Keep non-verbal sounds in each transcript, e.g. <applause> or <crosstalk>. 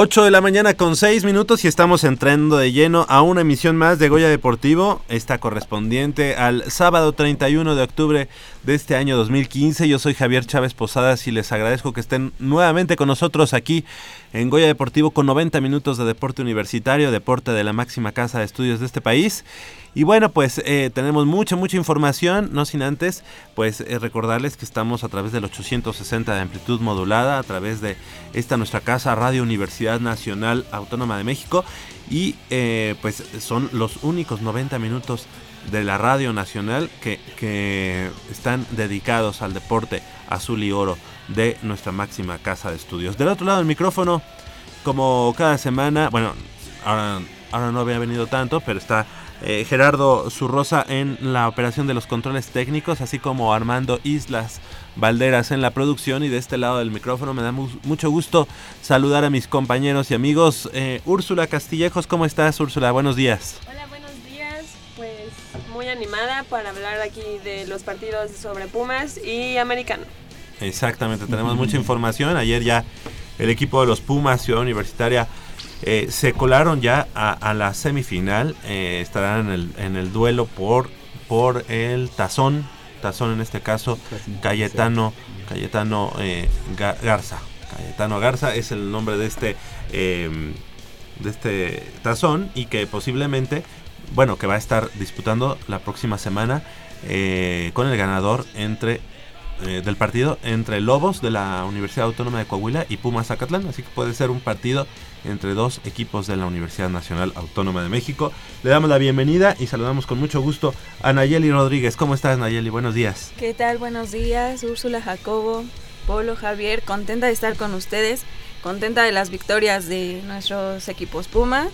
8 de la mañana con 6 minutos y estamos entrando de lleno a una emisión más de Goya Deportivo, esta correspondiente al sábado 31 de octubre de este año 2015. Yo soy Javier Chávez Posadas y les agradezco que estén nuevamente con nosotros aquí en Goya Deportivo con 90 minutos de deporte universitario, deporte de la máxima casa de estudios de este país. Y bueno, pues eh, tenemos mucha, mucha información, no sin antes, pues eh, recordarles que estamos a través del 860 de amplitud modulada, a través de esta nuestra casa Radio Universidad Nacional Autónoma de México. Y eh, pues son los únicos 90 minutos de la Radio Nacional que, que están dedicados al deporte azul y oro de nuestra máxima casa de estudios. Del otro lado del micrófono, como cada semana, bueno, ahora, ahora no había venido tanto, pero está eh, Gerardo Zurrosa en la operación de los controles técnicos, así como Armando Islas Valderas en la producción y de este lado del micrófono me da mucho gusto saludar a mis compañeros y amigos. Eh, Úrsula Castillejos, ¿cómo estás Úrsula? Buenos días. Hola, buenos días. Pues muy animada para hablar aquí de los partidos sobre Pumas y Americano. Exactamente, tenemos mucha información. Ayer ya el equipo de los Pumas, Ciudad Universitaria, eh, se colaron ya a, la semifinal. Eh, estarán en el, en el duelo por, por el tazón. Tazón en este caso, Cayetano, Cayetano eh, Garza. Cayetano Garza es el nombre de este, em, de este tazón y que posiblemente, bueno, que va a estar disputando la próxima semana con el ganador entre del partido entre Lobos de la Universidad Autónoma de Coahuila y Pumas Zacatlán. Así que puede ser un partido entre dos equipos de la Universidad Nacional Autónoma de México. Le damos la bienvenida y saludamos con mucho gusto a Nayeli Rodríguez. ¿Cómo estás Nayeli? Buenos días. ¿Qué tal? Buenos días, Úrsula Jacobo, Polo Javier. Contenta de estar con ustedes, contenta de las victorias de nuestros equipos Puma.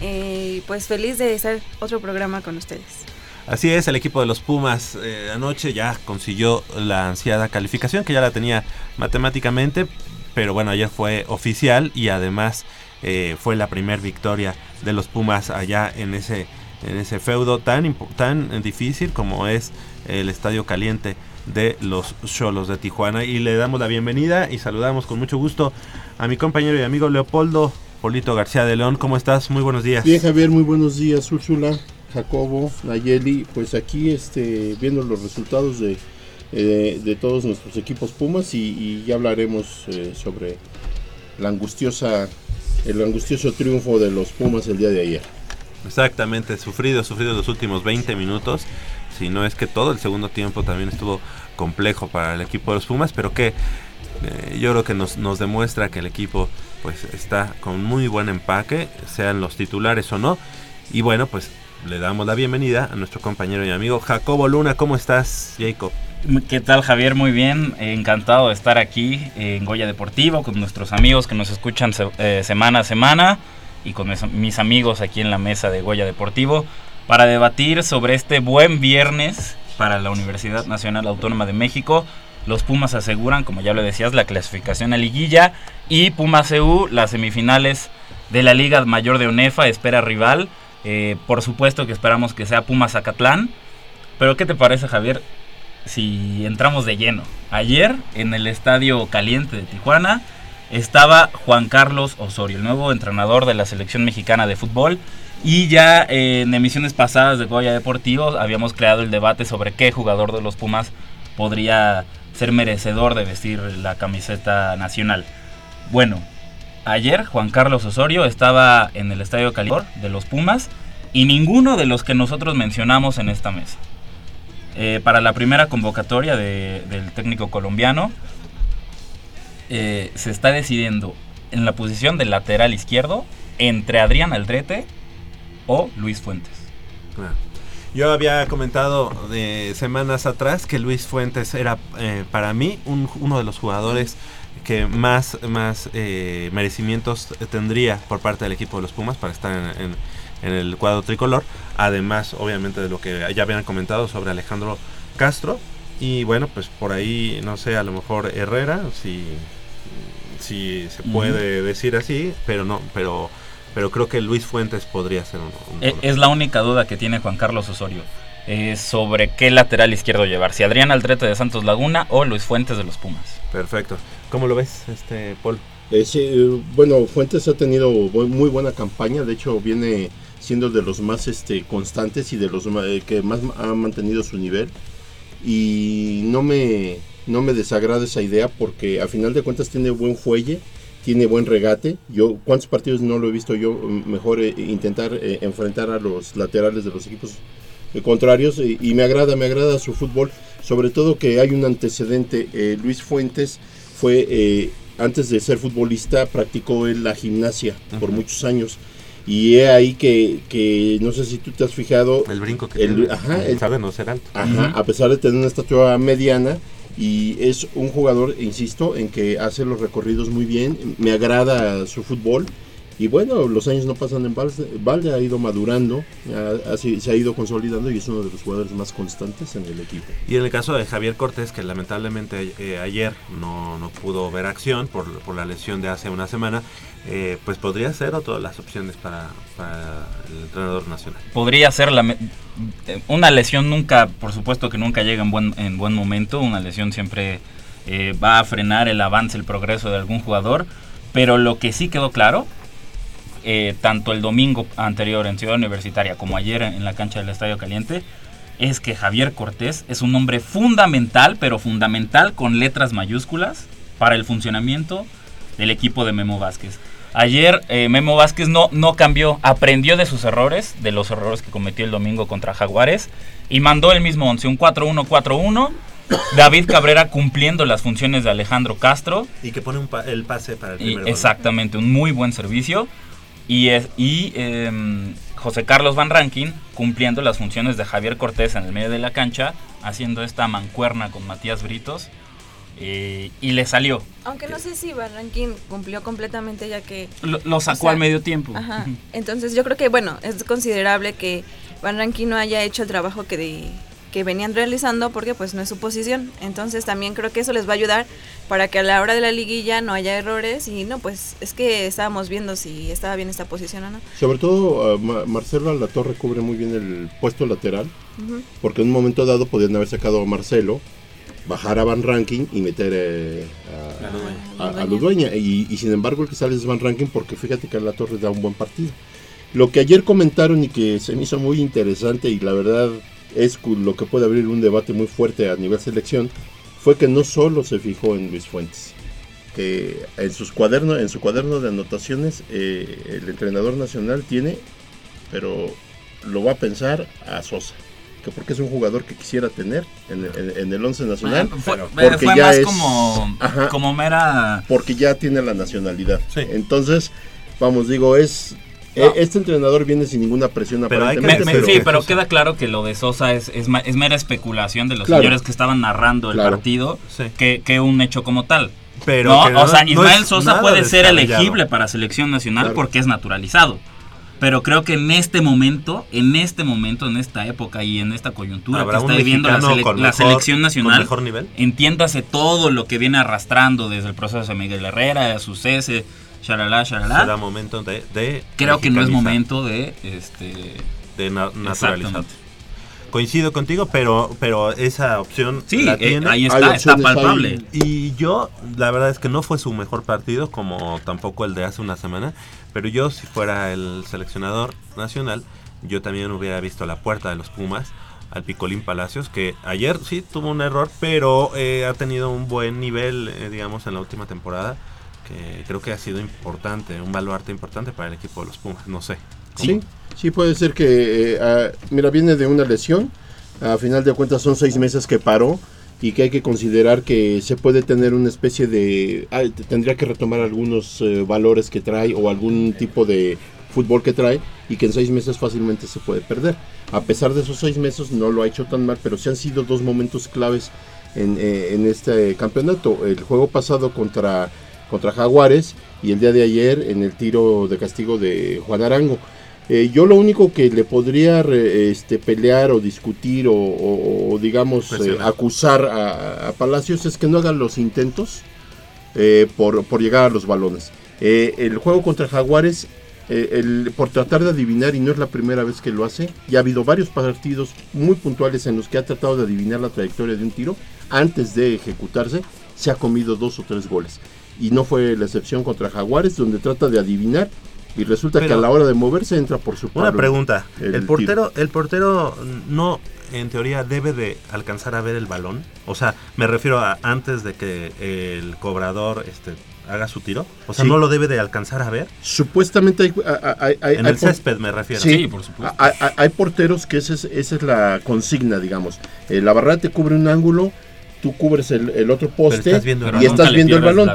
Eh, pues feliz de estar otro programa con ustedes. Así es, el equipo de los Pumas eh, anoche ya consiguió la ansiada calificación que ya la tenía matemáticamente, pero bueno, ayer fue oficial y además eh, fue la primera victoria de los Pumas allá en ese, en ese feudo tan, tan difícil como es el Estadio Caliente de los Cholos de Tijuana. Y le damos la bienvenida y saludamos con mucho gusto a mi compañero y amigo Leopoldo Polito García de León. ¿Cómo estás? Muy buenos días. Bien, Javier, muy buenos días, Úrsula, Jacobo, Nayeli. Pues aquí este, viendo los resultados de, eh, de todos nuestros equipos Pumas y, ya hablaremos eh, sobre el angustioso triunfo de los Pumas el día de ayer. Exactamente, sufrido, sufrido los últimos 20 minutos. Si no es que todo el segundo tiempo también estuvo complejo para el equipo de los Pumas, pero que eh, yo creo que nos, nos demuestra que el equipo pues está con muy buen empaque, sean los titulares o no. Y bueno, pues le damos la bienvenida a nuestro compañero y amigo Jacobo Luna. ¿Cómo estás, Jacob? ¿Qué tal Javier? Muy bien, encantado de estar aquí en Goya Deportivo con nuestros amigos que nos escuchan eh, semana a semana y con mis amigos aquí en la mesa de Goya Deportivo para debatir sobre este buen viernes para la Universidad Nacional Autónoma de México. Los Pumas aseguran, como ya lo decías, la clasificación a liguilla y Pumas EU las semifinales de la Liga Mayor de ONEFA espera rival. Eh, por supuesto que esperamos que sea Pumas Zacatlán. Pero ¿qué te parece Javier? si entramos de lleno. Ayer en el Estadio Caliente de Tijuana estaba Juan Carlos Osorio, el nuevo entrenador de la selección mexicana de fútbol. Y ya en emisiones pasadas de Goya Deportivo habíamos creado el debate sobre qué jugador de los Pumas podría ser merecedor de vestir la camiseta nacional. Bueno, ayer Juan Carlos Osorio estaba en el Estadio Caliente de los Pumas y ninguno de los que nosotros mencionamos en esta mesa. Eh, para la primera convocatoria del técnico colombiano eh, se está decidiendo en la posición del lateral izquierdo entre Adrián Aldrete o Luis Fuentes. Yo había comentado de semanas atrás que Luis Fuentes era eh, para mí uno de los jugadores que más, más merecimientos tendría por parte del equipo de los Pumas para estar en en el cuadro tricolor, además obviamente de lo que ya habían comentado sobre Alejandro Castro y bueno, pues por ahí no sé, a lo mejor Herrera, si, si se puede decir así, pero no, pero pero creo que Luis Fuentes podría ser uno. E, es la única duda que tiene Juan Carlos Osorio. Eh, sobre qué lateral izquierdo llevar, si Adrián Aldrete de Santos Laguna o Luis Fuentes de los Pumas. Perfecto. ¿Cómo lo ves, este Paul? Eh, sí, eh, bueno, Fuentes ha tenido muy buena campaña, de hecho viene siendo de los más este, constantes y de los eh, que más ha mantenido su nivel. Y no me, no me desagrada esa idea porque a final de cuentas tiene buen fuelle, tiene buen regate. Yo, ¿cuántos partidos no lo he visto yo? mm, Mejor eh, intentar eh, enfrentar a los laterales de los equipos contrarios y, y me agrada, me agrada su fútbol, sobre todo que hay un antecedente. eh, Luis Fuentes fue, eh, antes de ser futbolista, practicó en la gimnasia por muchos años. Y he ahí que, que no sé si tú te has fijado, El brinco que El- tiene. ajá, el- sabe no ser alto. Ajá, a pesar de tener una estatura mediana y es un jugador, insisto, en que hace los recorridos muy bien, me agrada su fútbol y bueno, los años no pasan en balde, balde, ha ido madurando, ha- ha- se ha ido consolidando y es uno de los jugadores más constantes en el equipo. Y en el caso de Javier Cortés, que lamentablemente eh, ayer no, no pudo ver acción por, por la lesión de hace una semana, eh, pues podría ser otra de las opciones para, para el entrenador nacional. podría ser la eh, una lesión nunca, por supuesto que nunca llega en buen, en buen momento, una lesión siempre eh, va a frenar el avance, el progreso de algún jugador, pero lo que sí quedó claro, eh, tanto el domingo anterior en Ciudad Universitaria como ayer en la cancha del Estadio Caliente, es que Javier Cortés es un hombre fundamental, pero fundamental con letras mayúsculas para el funcionamiento del equipo de Memo Vázquez. Ayer eh, Memo Vázquez no, no cambió, aprendió de sus errores, de los errores que cometió el domingo contra Jaguares, y mandó el mismo 11, un 4-1-4-1. David Cabrera cumpliendo las funciones de Alejandro Castro. Y que pone un pa- el pase para el Y primer gol. exactamente, un muy buen servicio. Y, es, y em, José Carlos Van Rankin cumpliendo las funciones de Javier Cortés en el medio de la cancha, haciendo esta mancuerna con Matías Britos. eh, y le salió. Aunque no sé si Barranquín cumplió completamente ya que... Lo, lo sacó O sea, al medio tiempo. Ajá. Entonces yo creo que, bueno, es considerable que Barranquín no haya hecho el trabajo que, de- que venían realizando porque pues no es su posición. Entonces también creo que eso les va a ayudar para que a la hora de la liguilla no haya errores y no, pues es que estábamos viendo si estaba bien esta posición o no. Sobre todo uh, Ma- Marcelo Alatorre cubre muy bien el puesto lateral, Ujú. porque en un momento dado podían haber sacado a Marcelo, bajar a Van Ranking y meter eh, a, a, a Ludueña. Y, y sin embargo el que sale es Van Ranking porque fíjate que Alatorre da un buen partido. Lo que ayer comentaron y que se me hizo muy interesante y la verdad es lo que puede abrir un debate muy fuerte a nivel selección fue que no solo se fijó en Luis Fuentes, que en sus cuadernos, en su cuaderno de anotaciones eh, el entrenador nacional tiene, pero lo va a pensar a Sosa, que porque es un jugador que quisiera tener en, en- en el 11 nacional, fue, porque fue ya más es- como, Ajá. como mera... porque ya tiene la nacionalidad. Sí. Entonces, vamos, digo, es No. eh, este entrenador viene sin ninguna presión Pero hay que Me- aparentemente, me- pero- sí, pero queda claro que lo de Sosa es, es, ma- es mera especulación de los Claro. señores que estaban narrando el Claro. partido Sí. que, que un hecho como tal. Pero no, o sea, Ismael Sosa puede ser elegible para selección nacional Claro. porque es naturalizado. Pero creo que en este momento, en este momento, en esta época y en esta coyuntura que ¿Habrá un está viviendo la, mexicano sele- con la mejor- selección con nacional, mejor nivel? entiéndase todo lo que viene arrastrando desde el proceso de Miguel Herrera, su cese, shalala, Será shalala. momento de, de Creo que no es momento de este de na- naturalizar. Exactamente. Coincido contigo, pero pero esa opción Sí, la eh, tiene. ahí Hay está, está palpable. Y yo, la verdad es que no fue su mejor partido, como tampoco el de hace una semana, pero yo si fuera el seleccionador nacional, yo también hubiera visto la puerta de los Pumas al Picolín Palacios, que ayer sí tuvo un error, pero eh, ha tenido un buen nivel, eh, digamos, en la última temporada, creo que ha sido importante, un baluarte importante para el equipo de los Pumas, no sé. Sí, sí puede ser que, eh, ah, mira, viene de una lesión, a final de cuentas son seis meses que paró y que hay que considerar que se puede tener una especie de, ah, tendría que retomar algunos eh, valores que trae o algún tipo de fútbol que trae y que en seis meses fácilmente se puede perder. A pesar de esos seis meses no lo ha hecho tan mal, pero sí han sido dos momentos claves en, eh, en este campeonato. El juego pasado contra, contra Jaguares y el día de ayer en el tiro de castigo de Juan Arango. Eh, yo lo único que le podría re- este, pelear o discutir o, o- o, digamos eh, acusar a, a Palacios es que no hagan los intentos eh, por, por llegar a los balones. El juego contra Jaguares, el- por tratar de adivinar, y no es la primera vez que lo hace, ya ha habido varios partidos muy puntuales en los que ha tratado de adivinar la trayectoria de un tiro antes de ejecutarse, se ha comido dos o tres goles. Y no fue la excepción contra Jaguares, donde trata de adivinar y resulta que a la hora de moverse entra por su Una pregunta, el el, portero, el portero no en teoría debe de alcanzar a ver el balón, o sea, me refiero a antes de que el cobrador este haga su tiro, o sea, Sí. no lo debe de alcanzar a ver Supuestamente hay, hay- hay- en hay el por- césped me refiero. Sí, Sí, por supuesto. Hay, porteros que esa es, esa es la consigna, digamos. Eh, la barrera te cubre un ángulo, tú cubres el, el otro poste estás viendo y estás viendo el balón.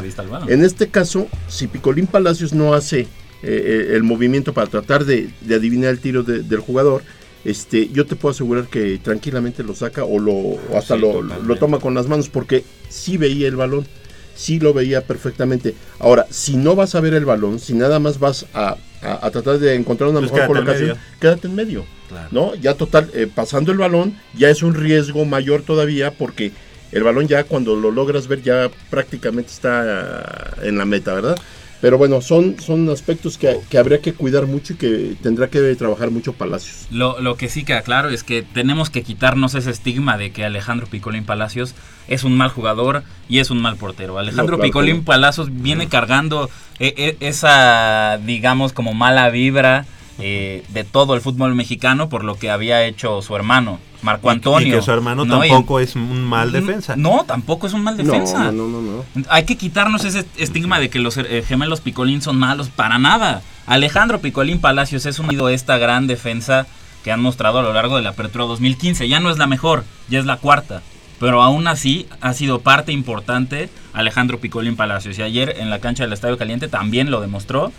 En este caso, si Picolín Palacios no hace eh, eh, el movimiento para tratar de, de adivinar el tiro de- del jugador, este, yo te puedo asegurar que tranquilamente lo saca o, lo, o hasta Sí, lo, lo toma con las manos porque sí veía el balón, sí lo veía perfectamente. Ahora, si no vas a ver el balón, si nada más vas a, a- a tratar de encontrar una Pues mejor en colocación, quédate en medio. Claro. ¿no? Ya total, eh, pasando el balón, ya es un riesgo mayor todavía porque el balón ya cuando lo logras ver ya prácticamente está ah, en la meta, ¿verdad? Pero bueno, son, son aspectos que, que habría que cuidar mucho y que tendrá que trabajar mucho Palacios. Lo, lo que sí queda claro es que tenemos que quitarnos ese estigma de que Alejandro Picolín Palacios es un mal jugador y es un mal portero. Alejandro No, claro Picolín no. Palacios viene cargando eh, eh, esa, digamos, como mala vibra eh, de todo el fútbol mexicano por lo que había hecho su hermano, Marco Antonio. Y que su hermano ¿no? Y- tampoco es un mal defensa. No, tampoco es un mal defensa. No, no, no, no. no. Hay que quitarnos ese estigma de que los eh, gemelos Picolín son malos para nada. Alejandro Picolín Palacios es unido a esta gran defensa que han mostrado a lo largo de la Apertura 2015. Ya no es la mejor, ya es la cuarta. Pero aún así ha sido parte importante Alejandro Picolín Palacios. Y ayer en la cancha del Estadio Caliente también lo demostró.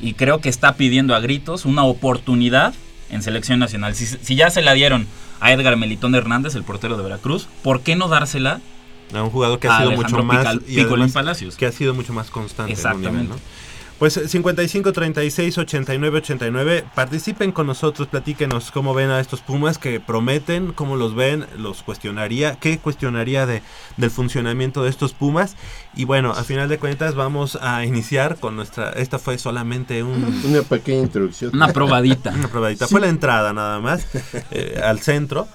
Y creo que está pidiendo a gritos una oportunidad en selección nacional. Si, si ya se la dieron a Edgar Melitón Hernández, el portero de Veracruz, ¿por qué no dársela A un jugador que ha sido Alejandro mucho más Pical- y Picolín además Palacios? que ha sido mucho más constante en un nivel, Exactamente. ¿no? Pues eh, 55 36 89 89 participen con nosotros, platíquenos cómo ven a estos Pumas que prometen, cómo los ven, los cuestionaría, qué cuestionaría de del funcionamiento de estos Pumas y bueno, a final de cuentas vamos a iniciar con nuestra esta fue solamente un <laughs> Una pequeña introducción. Una probadita. una probadita, Sí. fue la entrada nada más eh, al centro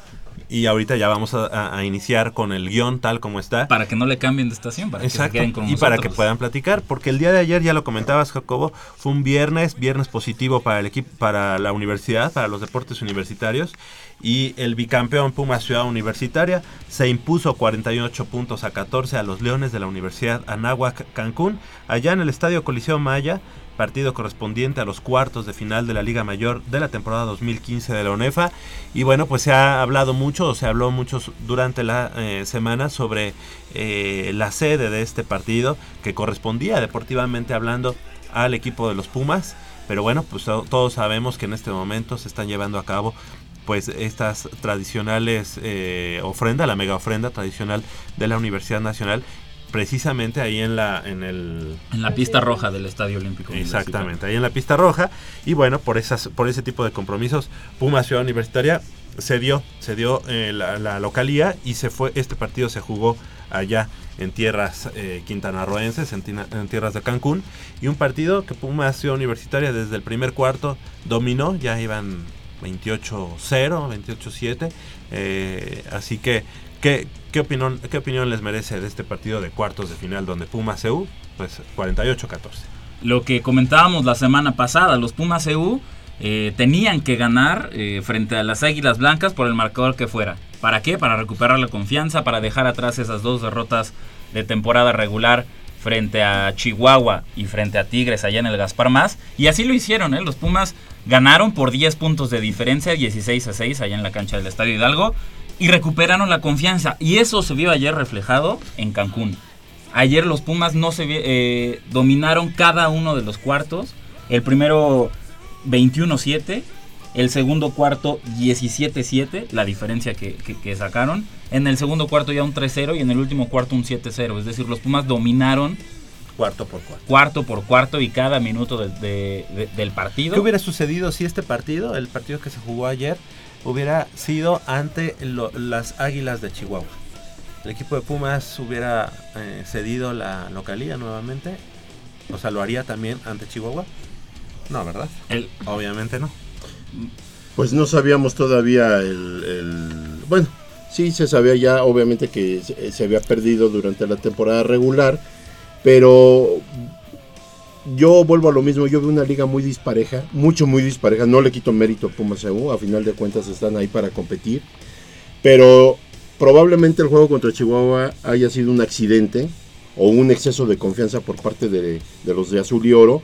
y ahorita ya vamos a, a- a iniciar con el guion tal como está. para que no le cambien de estación, para que se queden con y para que puedan platicar, porque el día de ayer ya lo comentabas, Jacobo, fue un viernes, viernes positivo para el equipo, para la universidad, para los deportes universitarios, y el bicampeón Puma Ciudad Universitaria se impuso 48 puntos a 14 a los Leones de la Universidad Anáhuac Cancún, allá en el Estadio Coliseo Maya, partido correspondiente a los cuartos de final de la Liga Mayor de la temporada 2015 de la UNEFA. Y bueno, pues se ha hablado mucho, o se habló mucho durante la eh, semana sobre eh, la sede de este partido, que correspondía deportivamente hablando al equipo de los Pumas. Pero bueno, pues to- todos sabemos que en este momento se están llevando a cabo pues estas tradicionales eh, ofrenda, la mega ofrenda tradicional de la Universidad Nacional, precisamente ahí en la en el En la pista roja del Estadio Olímpico. Exactamente, ahí en la pista roja. Y bueno, por esas, por ese tipo de compromisos, Puma Ciudad Universitaria se dio, se dio eh, la, la localía y se fue, este partido se jugó allá en tierras eh, quintanarroenses, en, tina- en tierras de Cancún. Y un partido que Puma Ciudad Universitaria desde el primer cuarto dominó, ya iban 28-0, 28-7. eh, así que, ¿qué, qué, opinión, ¿qué opinión les merece de este partido de cuartos de final donde Puma CU? Pues 48-14. Lo que comentábamos la semana pasada, los Pumas EU eh, tenían que ganar eh, frente a las Águilas Blancas por el marcador que fuera. ¿Para qué? Para recuperar la confianza, para dejar atrás esas dos derrotas de temporada regular frente a Chihuahua y frente a Tigres allá en el Gaspar Más. Y así lo hicieron, ¿eh? Los Pumas ganaron por 10 puntos de diferencia, 16 a 6 allá en la cancha del Estadio Hidalgo. Y recuperaron la confianza. Y eso se vio ayer reflejado en Cancún. Ayer los Pumas no se eh, dominaron cada uno de los cuartos. El primero 21-7. El segundo cuarto 17-7. La diferencia que, que- que sacaron. En el segundo cuarto ya un 3-0 y en el último cuarto un 7-0. Es decir, los Pumas dominaron Cuarto por cuarto. cuarto por cuarto y cada minuto de- de- de- del partido. ¿Qué hubiera sucedido si este partido, el partido que se jugó ayer, hubiera sido ante lo- las Águilas de Chihuahua? El equipo de Pumas hubiera eh, cedido la localía nuevamente. O sea, lo haría también ante Chihuahua. No, ¿verdad? El- Obviamente no. Pues no sabíamos todavía el, el- Bueno, sí se sabía ya obviamente que se, se había perdido durante la temporada regular, Pero yo vuelvo a lo mismo, yo veo una liga muy dispareja, mucho, muy dispareja. No le quito mérito a Pumas EU, a final de cuentas están ahí para competir. Pero probablemente el juego contra Chihuahua haya sido un accidente o un exceso de confianza por parte de, de los de azul y oro.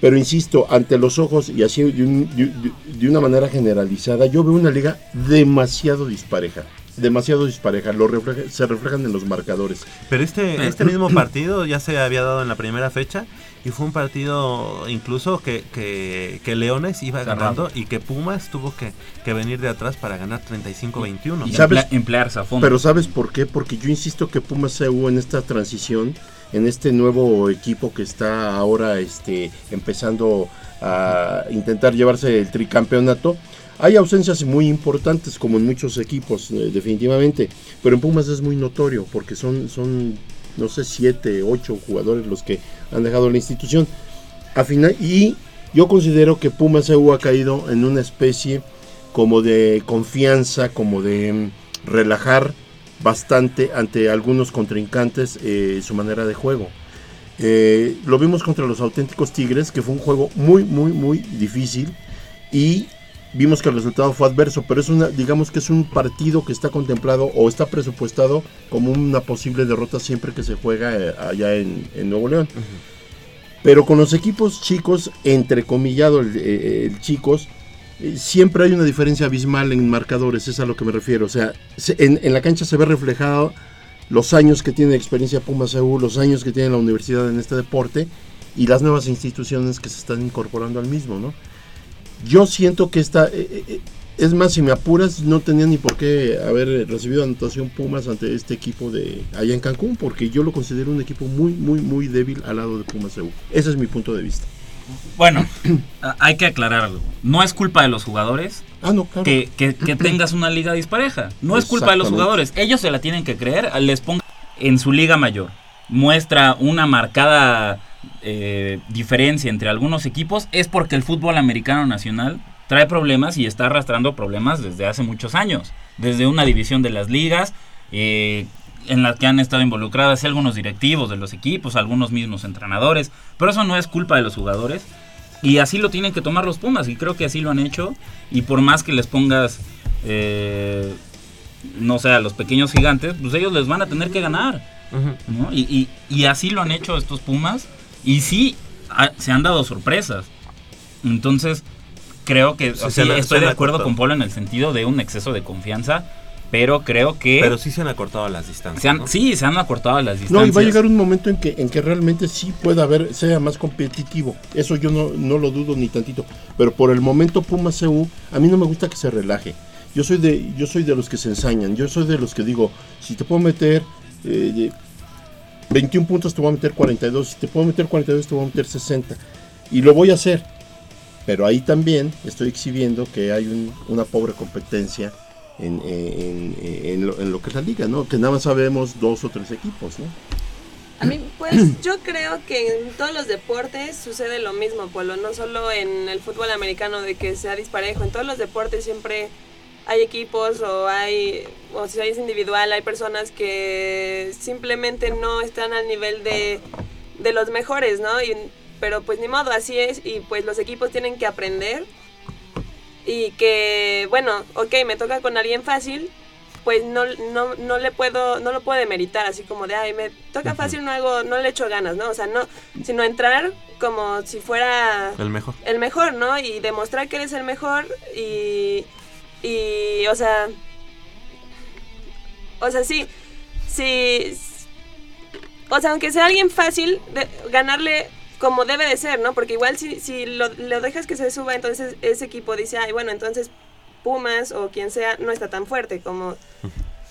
Pero insisto, ante los ojos y así de, un- de- de una manera generalizada, yo veo una liga demasiado dispareja. Demasiado dispareja, lo refleja- se reflejan en los marcadores. Pero este, este mismo <clears throat> partido ya se había dado en la primera fecha y fue un partido incluso que, que, que Leones iba Cerrado. ganando y que Pumas tuvo que, que venir de atrás para ganar 35-21. Y ¿Sabes? emplea- emplearse a fondo. Pero ¿sabes por qué? Porque yo insisto que Pumas CU en esta transición, en este nuevo equipo que está ahora este, empezando a intentar llevarse el tricampeonato, hay ausencias muy importantes como en muchos equipos, eh, definitivamente. Pero en Pumas es muy notorio porque son, son no sé, siete, ocho jugadores los que han dejado la institución. A final, y yo considero que Pumas EU ha caído en una especie como de confianza, como de mm, relajar bastante ante algunos contrincantes eh, su manera de juego. Eh, lo vimos contra los auténticos Tigres, que fue un juego muy, muy, muy difícil y vimos que el resultado fue adverso, pero es una, digamos que es un partido que está contemplado o está presupuestado como una posible derrota siempre que se juega eh, allá en, en Nuevo León. Pero con los equipos chicos, entrecomillado el, eh, el chicos, eh, siempre hay una diferencia abismal en marcadores, es a lo que me refiero. O sea, se- en, en la cancha se ve reflejado los años que tiene experiencia Pumas EU, los años que tiene la universidad en este deporte y las nuevas instituciones que se están incorporando al mismo, ¿no? Yo siento que esta, eh, eh, es más, si me apuras, no tenía ni por qué haber recibido anotación Pumas ante este equipo de allá en Cancún, porque yo lo considero un equipo muy, muy, muy débil al lado de Pumas EU. Ese es mi punto de vista. Bueno, hay que aclarar algo. No es culpa de los jugadores Ah, no, claro. que, que- que tengas una liga dispareja. No es culpa de los jugadores. Ellos se la tienen que creer. Les ponga en su liga mayor. Muestra una marcada eh, diferencia entre algunos equipos. Es porque el fútbol americano nacional trae problemas y está arrastrando problemas desde hace muchos años. Desde una división de las ligas. eh, en las que han estado involucradas algunos directivos de los equipos, algunos mismos entrenadores, pero eso no es culpa de los jugadores, y así lo tienen que tomar los Pumas, y creo que así lo han hecho. Y por más que les pongas, eh, no sé, a los pequeños gigantes, pues ellos les van a tener que ganar. Ujú. ¿no? Y, y- y así lo han hecho estos Pumas. Y sí, ha- se han dado sorpresas. Entonces, creo que Sí, estoy de acuerdo acortado. con Polo en el sentido de un exceso de confianza. Pero creo que Pero sí se han acortado las distancias. se han- ¿no? sí, se han acortado las No, distancias. y va a llegar un momento en que, en que realmente sí pueda haber, sea más competitivo. Eso yo no, no lo dudo ni tantito. Pero por el momento Pumas CU, a mí no me gusta que se relaje. Yo soy de, yo soy de los que se ensañan. Yo soy de los que digo, si te puedo meter eh, 21 puntos, te voy a meter 42. Si te puedo meter 42, te voy a meter 60. Y lo voy a hacer. Pero ahí también estoy exhibiendo que hay un- una pobre competencia en, en- en- en lo, en lo que es la liga, ¿no? Que nada más sabemos dos o tres equipos, ¿no? A mí, pues <clears throat> yo creo que en todos los deportes sucede lo mismo, Polo. No solo en el fútbol americano de que sea disparejo. En todos los deportes siempre hay equipos o hay, o si es individual, hay personas que simplemente no están al nivel de, de los mejores, ¿no? Y, pero pues ni modo, así es. Y pues los equipos tienen que aprender. Y que, bueno, ok, me toca con alguien fácil, pues no, no, no le puedo, no lo puedo demeritar así como de, ay, me toca fácil, no hago, no le echo ganas, ¿no? O sea, no, sino entrar como si fuera El mejor. el mejor, ¿no? Y demostrar que eres el mejor y, y o sea, o sea, sí, sí, o sea, aunque sea alguien fácil, de, ganarle como debe de ser, ¿no? Porque igual si, si lo, lo dejas que se suba, entonces ese equipo dice, ay, bueno, entonces Pumas o quien sea no está tan fuerte como,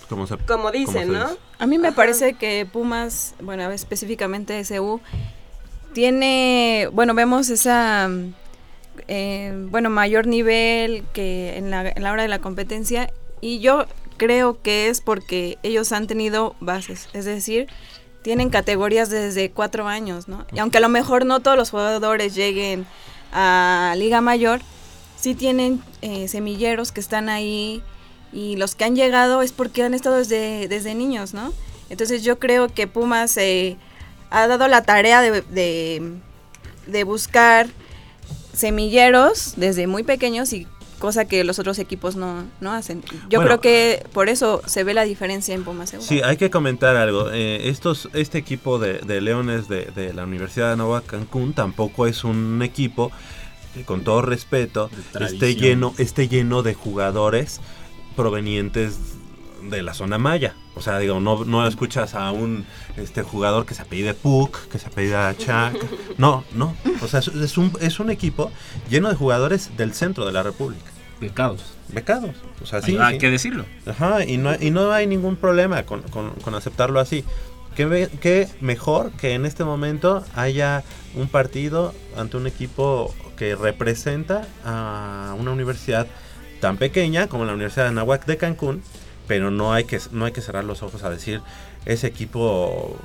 Como, se- como dicen, se ¿no? dice. A mí me Ajá. parece que Pumas, bueno, específicamente SU, tiene, bueno, vemos esa, bueno, mayor nivel que en la, hora de la competencia y yo creo que es porque ellos han tenido bases, es decir, tienen categorías desde cuatro años, ¿no? Y aunque a lo mejor no todos los jugadores lleguen a Liga Mayor, sí tienen eh, semilleros que están ahí y los que han llegado es porque han estado desde, desde niños, ¿no? Entonces yo creo que Pumas eh, ha dado la tarea de, de buscar semilleros desde muy pequeños y cosa que los otros equipos no, no hacen. Yo Bueno. creo que por eso se ve la diferencia en Pumas Seúl. Sí, hay que comentar algo. Eh, estos, este equipo de, de Leones de, de la Universidad de Nueva Cancún tampoco es un equipo que con todo respeto esté lleno, esté lleno de jugadores provenientes de la zona maya. O sea, digo, no, no escuchas a un este jugador que se apellide Puck, que se apellida Chak. No, no. O sea, es, un, es un equipo lleno de jugadores del centro de la República. Pecados. Becados. O sea, sí. hay sí. que decirlo. Ajá, y no, y no hay ningún problema con, con- con aceptarlo así. ¿Qué, qué mejor que en este momento haya un partido ante un equipo que representa a una universidad tan pequeña como la Universidad de Anáhuac de Cancún, pero no hay que, no hay que cerrar los ojos a decir ese equipo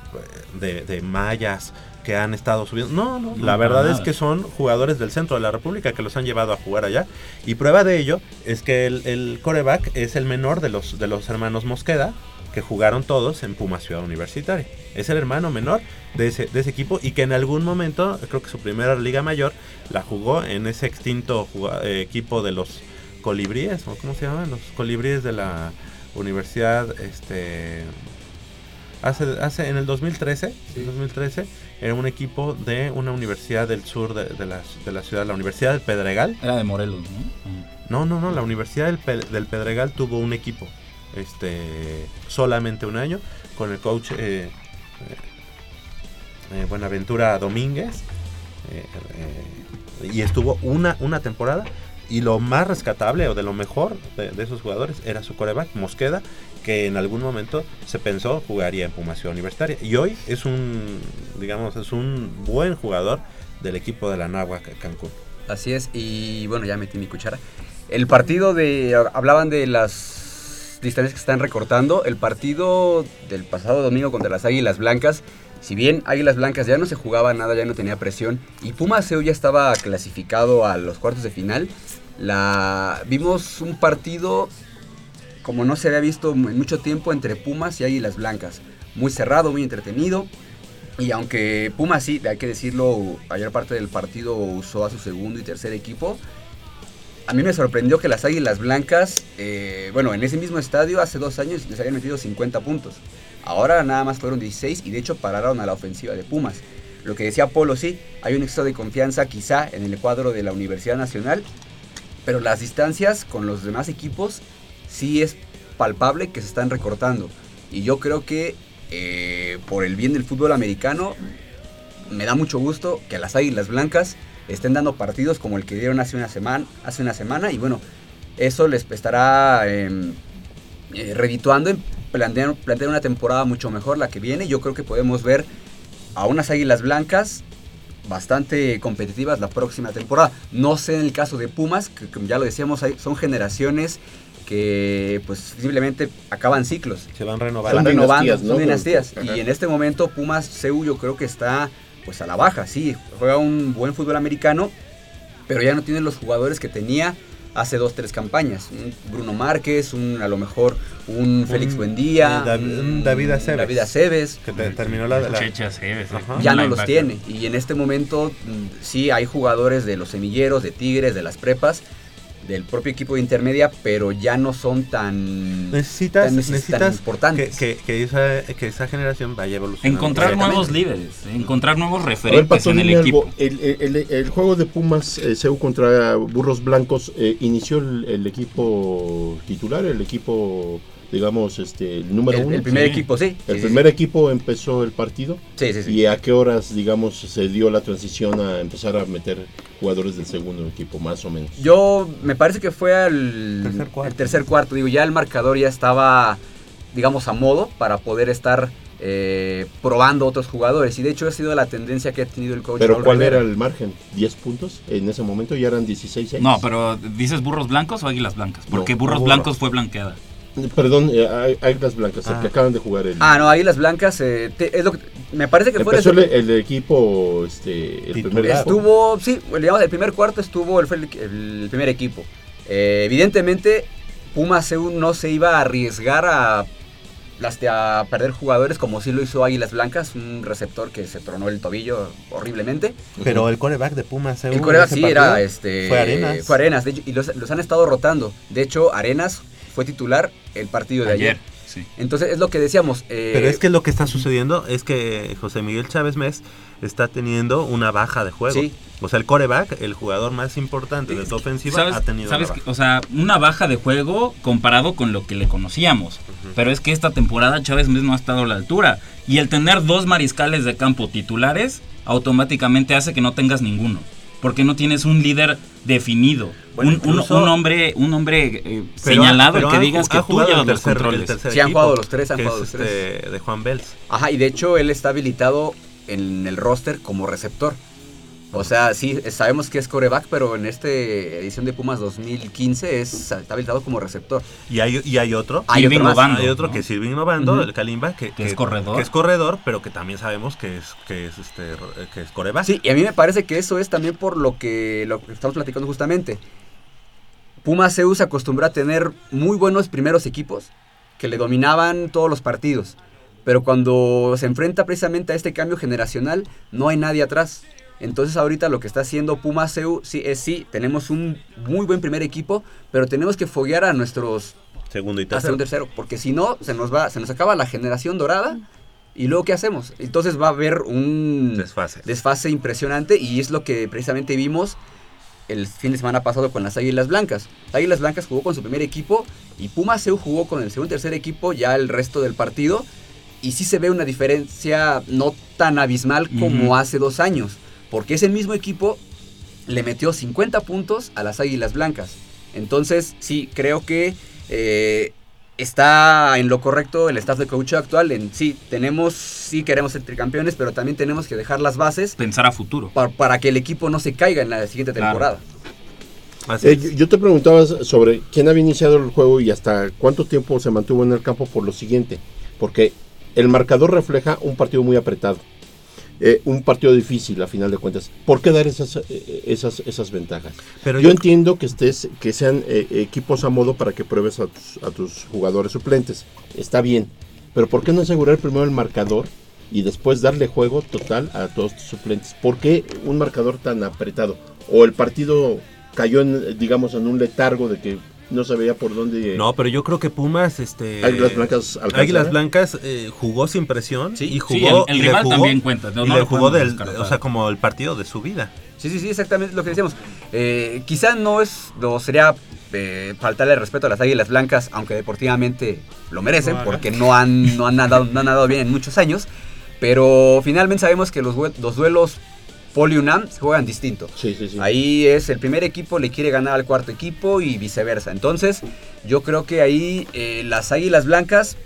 de, de mayas que han estado subiendo. No, no, No, la verdad es que son jugadores del centro de la República que los han llevado a jugar allá. Y prueba de ello es que el, el coreback es el menor de los, de los hermanos Mosqueda, que jugaron todos en Puma Ciudad Universitaria. Es el hermano menor de ese, de ese equipo y que en algún momento, creo que su primera liga mayor, la jugó en ese extinto eh, equipo de los colibríes, ¿o cómo se llaman? Los colibríes de la universidad, este... Hace, hace en el 2013, en 2013 era un equipo de una universidad del sur de, de la, de la ciudad, la Universidad del Pedregal. Era de Morelos, ¿no? No, no, no, la Universidad del, Pe- del Pedregal tuvo un equipo, este, solamente un año, con el coach eh, eh, eh, Buenaventura Domínguez, eh, y estuvo una, una temporada, y lo más rescatable o de lo mejor de, esos jugadores era su coreback, Mosqueda, que en algún momento se pensó jugaría en Puma Ciudad Universitaria, y hoy es un, digamos, es un buen jugador del equipo de la Náhuac Cancún. Así es, y bueno, ya metí mi cuchara. El partido de. Hablaban de las distancias que están recortando. El partido del pasado domingo contra las Águilas Blancas. Si bien Águilas Blancas ya no se jugaba nada, ya no tenía presión. Y Pumas ya estaba clasificado a los cuartos de final. La, vimos un partido como no se había visto en mucho tiempo entre Pumas y Águilas Blancas. Muy cerrado, muy entretenido. Y aunque Pumas sí, hay que decirlo, ayer parte del partido usó a su segundo y tercer equipo, a mí me sorprendió que las Águilas Blancas, eh, bueno, en ese mismo estadio hace dos años les habían metido 50 puntos. Ahora nada más fueron 16 y de hecho pararon a la ofensiva de Pumas. Lo que decía Polo, sí, hay un exceso de confianza quizá en el cuadro de la Universidad Nacional, pero las distancias con los demás equipos sí es palpable que se están recortando. Y yo creo que eh, por el bien del fútbol americano, me da mucho gusto que las Águilas Blancas estén dando partidos como el que dieron hace una semana, hace una semana y bueno, eso les estará eh, eh, redituando en plantear, plantear una temporada mucho mejor la que viene. Yo creo que podemos ver a unas Águilas Blancas bastante competitivas la próxima temporada. No sé en el caso de Pumas, que como ya lo decíamos, hay- son generaciones que pues simplemente acaban ciclos. Se van Van renovando. Son renovando, dinastías, ¿no? son dinastías. Ajá. Y en este momento Pumas CEU yo creo que está pues a la baja, sí, juega un buen fútbol americano, pero ya no tiene los jugadores que tenía hace dos, tres campañas. Un Bruno Márquez, un a lo mejor un Félix Buendía, eh, un David Aceves. David Aceves. Que te- terminó la, la- Checha Aceves, Ajá. un Ya no los tiene. Y en este momento mm, sí hay jugadores de los semilleros, de Tigres, de las prepas, del propio equipo de intermedia, pero ya no son tan, necesitas, tan, neces- tan necesitas que, importantes. que, que esa, que esa generación vaya evolucionando. Encontrar nuevos líderes, encontrar nuevos ver, referentes en el equipo. algo. El, el- el- el juego de Pumas eh, CEU contra Burros Blancos eh, inició el, el equipo titular, el equipo, digamos, este, el número el, uno. el primer sí. equipo, sí. El sí, sí, primer equipo empezó el partido. Sí, sí, sí. ¿Y a qué horas, digamos, se dio la transición a empezar a meter jugadores del segundo equipo, más o menos? Yo me parece que fue al Tercer cuarto. el tercer cuarto. Digo, ya el marcador ya estaba, digamos, a modo para poder estar eh, probando otros jugadores. Y de hecho ha sido la tendencia que ha tenido el coach. Pero Raúl ¿cuál Rivera. era el margen? ¿10 puntos? En ese momento ya eran 16 No, pero ¿dices burros blancos o águilas blancas? Porque No, burros burro. blancos fue blanqueada. Perdón, eh, Águilas Blancas, el Ah. que acaban de jugar el... Ah, no, ahí las blancas. eh, te- es lo que- me parece que fue el, equipo, este, el primer equipo. Estuvo, sí, digamos, el primer cuarto estuvo el, primer equipo. Eh, evidentemente, Pumas CEU no se iba a arriesgar a las a perder jugadores como sí lo hizo Águilas Blancas, un receptor que se tronó el tobillo horriblemente. Pero el coreback de Pumas. El coreback sí era este. Fue Arenas. Fue Arenas, y los, han estado rotando. De hecho, Arenas fue titular el partido de ayer. Sí. Entonces es lo que decíamos. Eh, Pero es que lo que está sucediendo es que José Miguel Chávez Mes está teniendo una baja de juego. Sí. O sea, el coreback, el jugador más importante de su ofensiva, ha tenido una baja. o sea, una baja de juego comparado con lo que le conocíamos. Pero es que esta temporada Chávez Mes no ha estado a la altura. Y el tener dos mariscales de campo titulares automáticamente hace que no tengas ninguno porque no tienes un líder definido, un, hombre, un hombre eh, señalado el que digas que tú llevas los controles. sí, han jugado los tres, han jugado los tres. Este, de Juan Bels. Ajá, y de hecho él está habilitado en el roster como receptor. O sea, sí, sabemos que es coreback, pero en esta edición de Pumas 2015 es, está habilitado como receptor. Y hay, y hay otro. Hay otro, hay otro que sirve innovando, el Kalimba, que, es corredor. Que es corredor, pero que también sabemos que es, que es, este, que es coreback. Sí, y a mí me parece que eso es también por lo que, lo que estamos platicando justamente. Pumas Zeus se acostumbró a tener muy buenos primeros equipos que le dominaban todos los partidos. Pero cuando se enfrenta precisamente a este cambio generacional, no hay nadie atrás. Entonces ahorita lo que está haciendo Puma CEU sí es sí, tenemos un muy buen primer equipo, pero tenemos que foguear a nuestros segundo y tercero. tercero porque si no se nos va se nos acaba la generación dorada y luego qué hacemos? Entonces va a haber un desfase. desfase impresionante y es lo que precisamente vimos el fin de semana pasado con las Águilas Blancas. Águilas Blancas jugó con su primer equipo y Puma CEU jugó con el segundo y tercer equipo ya el resto del partido y sí se ve una diferencia no tan abismal como hace dos años porque ese mismo equipo le metió 50 puntos a las Águilas Blancas. Entonces, sí, creo que eh, está en lo correcto el staff de coach actual. En sí, tenemos, sí queremos ser tricampeones, pero también tenemos que dejar las bases. Pensar a futuro. Para, que el equipo no se caiga en la siguiente temporada. Eh, yo te preguntaba sobre quién había iniciado el juego y hasta cuánto tiempo se mantuvo en el campo por lo siguiente. Porque el marcador refleja un partido muy apretado. Eh, un partido difícil a final de cuentas. ¿Por qué dar esas, eh, esas, esas ventajas? Pero yo, entiendo que estés, que sean eh, equipos a modo para que pruebes a tus, a tus jugadores suplentes. Está bien. Pero ¿por qué no asegurar primero el marcador y después darle juego total a todos tus suplentes? ¿Por qué un marcador tan apretado? O el partido cayó en, digamos, en un letargo de que no sabía por dónde. No, pero yo creo que Pumas, este. Águilas Blancas, Águilas Blancas eh, jugó sin presión sí, y jugó. el, rival también cuenta. y le jugó del, o sea, como el partido de su vida. Sí, sí, sí, exactamente lo que decíamos. Eh, quizá no es, no sería eh, faltarle respeto a las Águilas Blancas, aunque deportivamente lo merecen, porque no han, no han nadado, no han nadado bien en muchos años. Pero finalmente sabemos que los, los duelos Poli UNAM juegan distinto. Sí, sí, sí. Ahí es el primer equipo le quiere ganar al cuarto equipo y viceversa. Entonces, yo creo que ahí eh, las Águilas Blancas,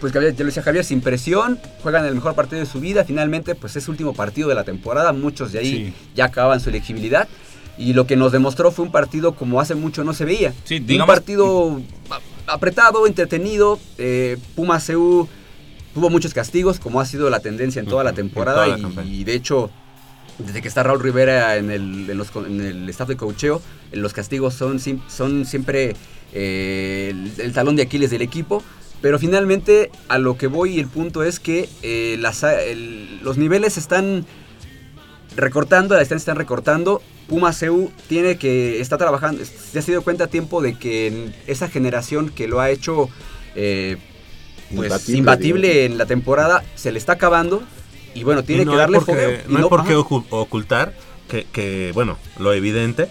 pues ya lo decía Javier, sin presión, juegan el mejor partido de su vida. Finalmente, pues es último partido de la temporada. Muchos de ahí ya acaban su elegibilidad. Y lo que nos demostró fue un partido como hace mucho no se veía. Sí, un partido apretado, entretenido. Eh, Puma CU tuvo muchos castigos, como ha sido la tendencia en toda la temporada. y, de hecho, desde que está Raúl Rivera en el, en el staff de cocheo, los castigos son, son siempre eh, el, talón de Aquiles del equipo. Pero finalmente a lo que voy el punto es que eh, los niveles están recortando, la distancia están recortando. Puma CEU tiene que, está trabajando, ya se dio cuenta a tiempo de que esa generación que lo ha hecho eh, pues, imbatible en la temporada se le está acabando y bueno, tiene que darle porque, No, hay por qué ocultar que, bueno, lo evidente,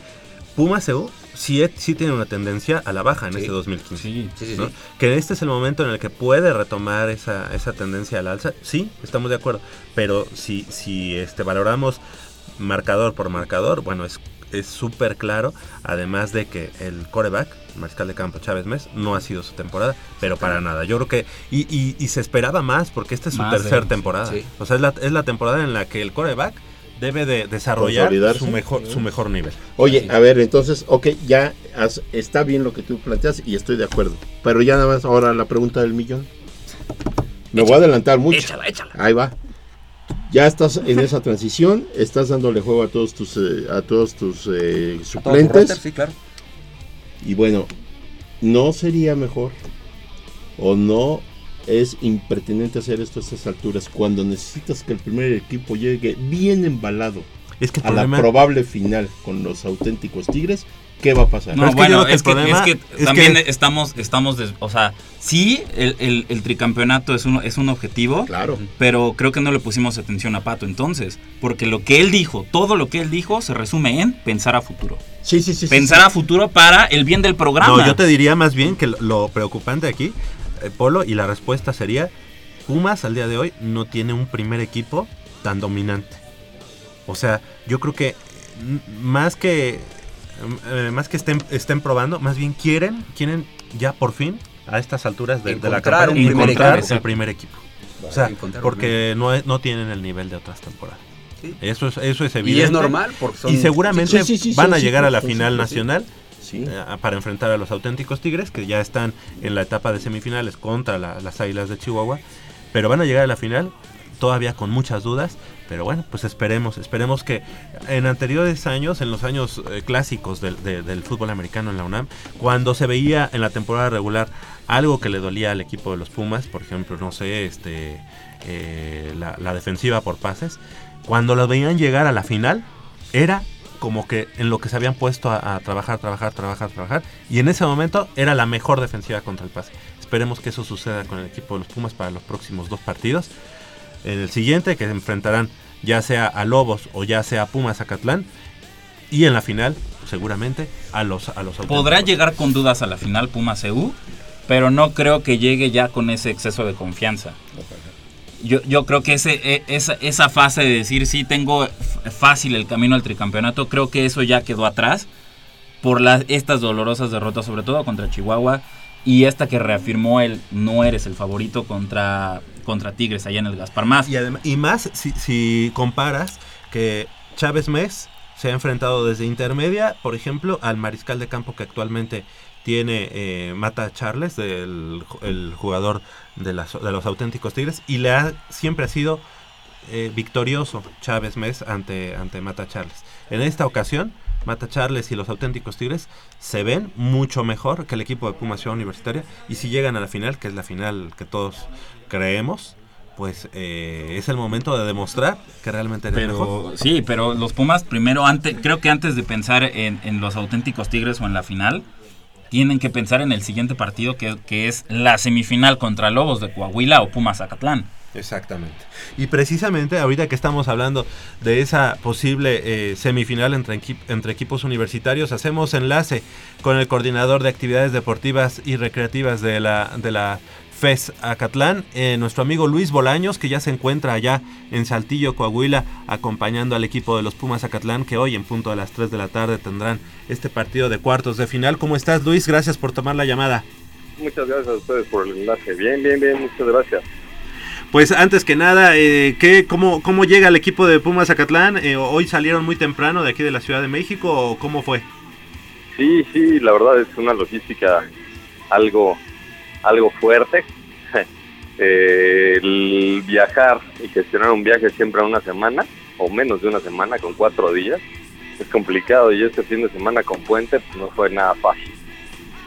Puma CU sí, sí tiene una tendencia a la baja en este 2015. Sí, sí, sí, Que este es el momento en el que puede retomar esa, esa tendencia al alza. Sí, estamos de acuerdo. Pero si, si este, valoramos marcador por marcador, bueno, es es súper claro, además de que el coreback, Mariscal de Campo Chávez Mes, no ha sido su temporada, pero para nada. Yo creo que, y, y, se esperaba más, porque esta es su tercera temporada. O sea, es la, es la temporada en la que el coreback debe de desarrollar su mejor, su mejor nivel. Oye, a ver, entonces, ok, ya está bien lo que tú planteas y estoy de acuerdo. Pero ya nada más ahora la pregunta del millón. Me voy a adelantar mucho. Échala, échala. Ahí va ya estás en esa transición, estás dándole juego a todos tus eh, a todos tus eh, suplentes. sí, claro. Y bueno, ¿no sería mejor o no es impertinente hacer esto a estas alturas cuando necesitas que el primer equipo llegue bien embalado Es que el a la probable final con los auténticos Tigres. ¿Qué va a pasar? No, es que bueno, es el que, problema es que es también que- estamos, estamos, des- o sea, sí, el, el- el tricampeonato es un, es un objetivo, Claro. pero creo que no le pusimos atención a Pato entonces, porque lo que él dijo, todo lo que él dijo se resume en pensar a futuro. Sí, sí, sí. Pensar sí. a futuro para el bien del programa. No, yo te diría más bien que lo, lo preocupante aquí, eh, Polo, y la respuesta sería, Pumas al día de hoy no tiene un primer equipo tan dominante. O sea, yo creo que mm, más que eh, más que estén, estén probando, más bien quieren, quieren ya por fin a estas alturas de, de la campaña un primer encontrar equipo. el primer equipo. O sea, porque no, no tienen el nivel de otras temporadas. Sí. Eso es, eso es evidente. Y es normal porque son Y seguramente Sí, sí, sí, van a llegar a la final nacional eh, para enfrentar a los auténticos Tigres, que ya están en la etapa de semifinales contra la- las Águilas de Chihuahua, pero van a llegar a la final todavía con muchas dudas, pero bueno, pues esperemos, esperemos que en anteriores años, en los años eh, clásicos del, de- del fútbol americano en la UNAM, cuando se veía en la temporada regular algo que le dolía al equipo de los Pumas, por ejemplo, no sé, este eh, la, la defensiva por pases, cuando los veían llegar a la final, era como que en lo que se habían puesto a, a trabajar, trabajar, trabajar, trabajar. Y en ese momento era la mejor defensiva contra el pase. Esperemos que eso suceda con el equipo de los Pumas para los próximos dos partidos. En el siguiente, que se enfrentarán ya sea a Lobos o ya sea a Pumas Acatlán. Y en la final, seguramente, a los, a los Podrá llegar con dudas a la final Pumas EU, pero no creo que llegue ya con ese exceso de confianza. Yo, yo creo que ese, e- esa, esa fase de decir sí tengo fácil el camino al tricampeonato, creo que eso ya quedó atrás por las, estas dolorosas derrotas, sobre todo contra Chihuahua y esta que reafirmó el no eres el favorito contra, contra Tigres allá en el Gaspar Más. Y, y más si, comparas que Chávez Mes se ha enfrentado desde intermedia, por ejemplo, al mariscal de campo que actualmente tiene eh, Mata Charles, el, jugador de los auténticos Tigres, y le ha siempre ha sido eh, victorioso Chávez Mes ante, ante Mata Charles. En esta ocasión, Mata Charles y los auténticos Tigres se ven mucho mejor que el equipo de Puma Ciudad Universitaria, y si llegan a la final, que es la final que todos creemos, pues eh, es el momento de demostrar que realmente eres mejor. Pero sí, pero los Pumas primero, antes, creo que antes de pensar en, en los auténticos Tigres o en la final, tienen que pensar en el siguiente partido que, que es la semifinal contra Lobos de Coahuila o Pumas Acatlán. Exactamente. Y precisamente ahorita que estamos hablando de esa posible eh, semifinal entre, entre equipos universitarios, hacemos enlace con el coordinador de actividades deportivas y recreativas de la, de la FES Acatlán, eh, nuestro amigo Luis Bolaños, que ya se encuentra allá en Saltillo, Coahuila, acompañando al equipo de los Pumas Acatlán, que hoy en punto a las 3 de la tarde tendrán este partido de cuartos de final. ¿Cómo estás, Luis? Gracias por tomar la llamada. Muchas gracias a ustedes por el enlace. Bien, bien, bien, muchas gracias. Pues antes que nada, eh, ¿qué, cómo, ¿cómo llega el equipo de Pumas Zacatlán? Eh, ¿Hoy salieron muy temprano de aquí de la Ciudad de México o cómo fue? Sí, sí, la verdad es una logística algo, algo fuerte. <laughs> Eh, el viajar y gestionar un viaje siempre a una semana, o menos de una semana, con cuatro días, es complicado y este fin de semana con puente no fue nada fácil.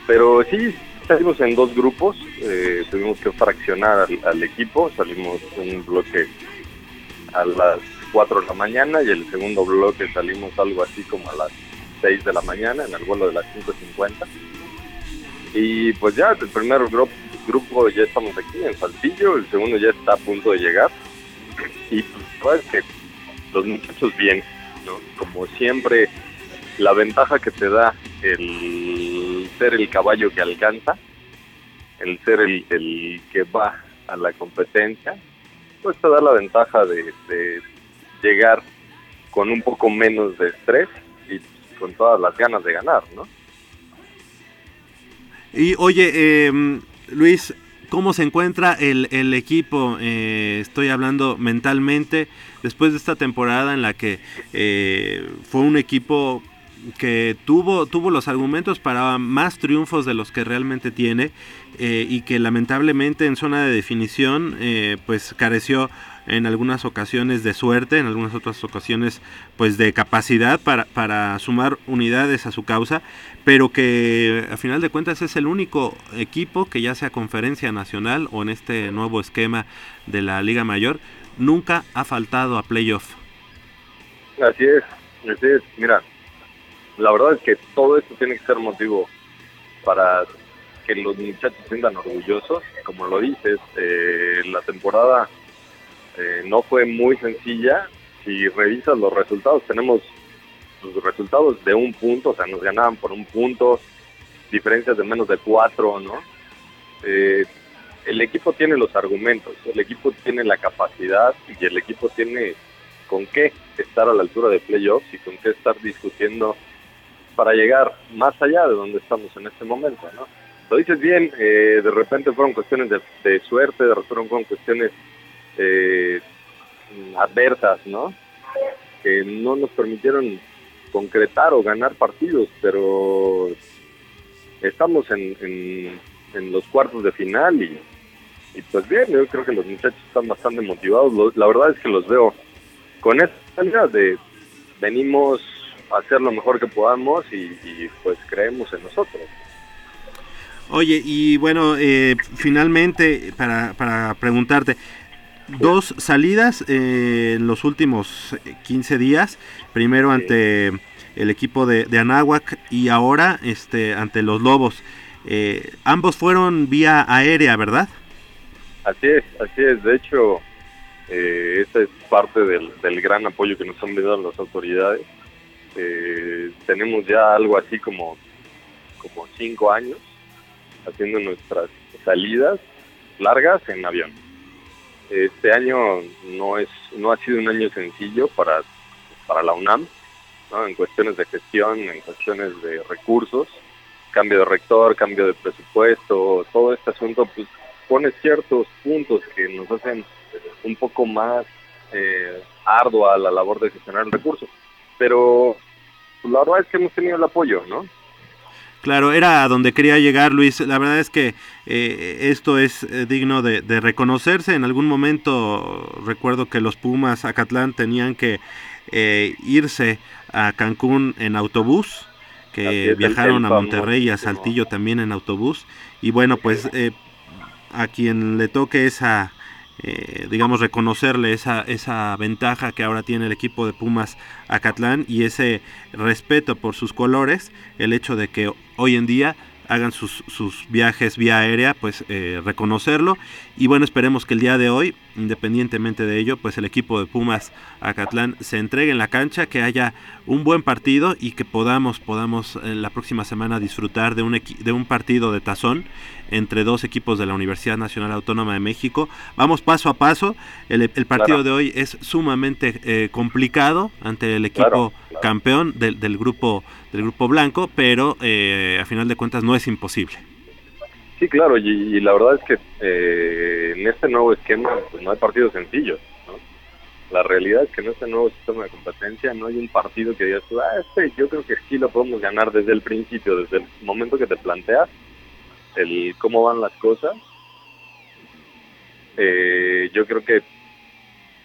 Pero sí, salimos en dos grupos, eh, tuvimos que fraccionar al, equipo, salimos un bloque a las 4 de la mañana y el segundo bloque salimos algo así como a las 6 de la mañana en el vuelo de las 5.50. Y pues ya, el primer grupo, grupo ya estamos aquí en Saltillo, el segundo ya está a punto de llegar. Y pues que los muchachos bien, ¿no? Como siempre, la ventaja que te da el ser el caballo que alcanza, el ser el, el que va a la competencia, pues te da la ventaja de, llegar con un poco menos de estrés y con todas las ganas de ganar, ¿no? Y oye, eh, Luis, ¿cómo se encuentra el, el equipo? Eh, estoy hablando mentalmente, después de esta temporada en la que eh, fue un equipo que tuvo, tuvo los argumentos para más triunfos de los que realmente tiene eh, y que lamentablemente en zona de definición eh, pues careció en algunas ocasiones de suerte, en algunas otras ocasiones pues de capacidad para, para sumar unidades a su causa, pero que a final de cuentas es el único equipo que ya sea conferencia nacional o en este nuevo esquema de la Liga Mayor, nunca ha faltado a playoff. Así es, así es. Mira, la verdad es que todo esto tiene que ser motivo para que los muchachos se sientan orgullosos. Como lo dices, eh, la temporada eh, no fue muy sencilla. Si revisas los resultados, tenemos los resultados de un punto, o sea, nos ganaban por un punto, diferencias de menos de cuatro, ¿no? Eh, el equipo tiene los argumentos, el equipo tiene la capacidad y el equipo tiene con qué estar a la altura de playoffs y con qué estar discutiendo para llegar más allá de donde estamos en este momento, ¿no? Lo dices bien, eh, de repente fueron cuestiones de, suerte, de repente fueron cuestiones eh, adversas, ¿no? Que no nos permitieron concretar o ganar partidos, pero estamos en, en, los cuartos de final y, pues bien, yo creo que los muchachos están bastante motivados. la verdad es que los veo con esta idea de venimos hacer lo mejor que podamos y, pues creemos en nosotros. Oye, y bueno, eh, finalmente para, para preguntarte, dos salidas eh, en los últimos 15 días, primero ante el equipo de, de, Anáhuac y ahora este, ante los Lobos. Eh, ambos fueron vía aérea, ¿verdad? Así es, así es. De hecho, eh, esa es parte del, gran apoyo que nos han dado las autoridades. Eh, tenemos ya algo así como, como cinco años haciendo nuestras salidas largas en avión. Este año no es no ha sido un año sencillo para, para la UNAM, en cuestiones de gestión, en cuestiones de recursos, cambio de rector, cambio de presupuesto, todo este asunto pues pone ciertos puntos que nos hacen un poco más eh, ardua la labor de gestionar el recurso. Pero pues, la verdad es que hemos tenido el apoyo, ¿no? Claro, era a donde quería llegar Luis. La verdad es que eh, esto es eh, digno de, reconocerse. En algún momento recuerdo que los Pumas Acatlán tenían que irse a Cancún en autobús, que viajaron a Monterrey y a Saltillo también en autobús. Y bueno, pues a quien le toque esa eh, digamos, reconocerle esa, esa ventaja que ahora tiene el equipo de Pumas Acatlán y ese respeto por sus colores, el hecho de que hoy en día hagan sus, sus viajes vía aérea, pues eh, reconocerlo. Y bueno, esperemos que el día de hoy, independientemente de ello, pues el equipo de Pumas Acatlán se entregue en la cancha, que haya un buen partido y que podamos, podamos en la próxima semana disfrutar de un, de un partido de tazón entre dos equipos de la Universidad Nacional Autónoma de México. Vamos paso a paso. El, partido de hoy es sumamente eh, complicado ante el equipo campeón del, del, grupo del grupo blanco, pero eh, a final de cuentas no es imposible. Sí, claro, y, la verdad es que eh, en este nuevo esquema pues, no hay partidos sencillos. La realidad es que en este nuevo sistema de competencia no hay un partido que digas, ah, este yo creo que sí lo podemos ganar desde el principio, desde el momento que te planteas el cómo van las cosas. Eh, yo creo que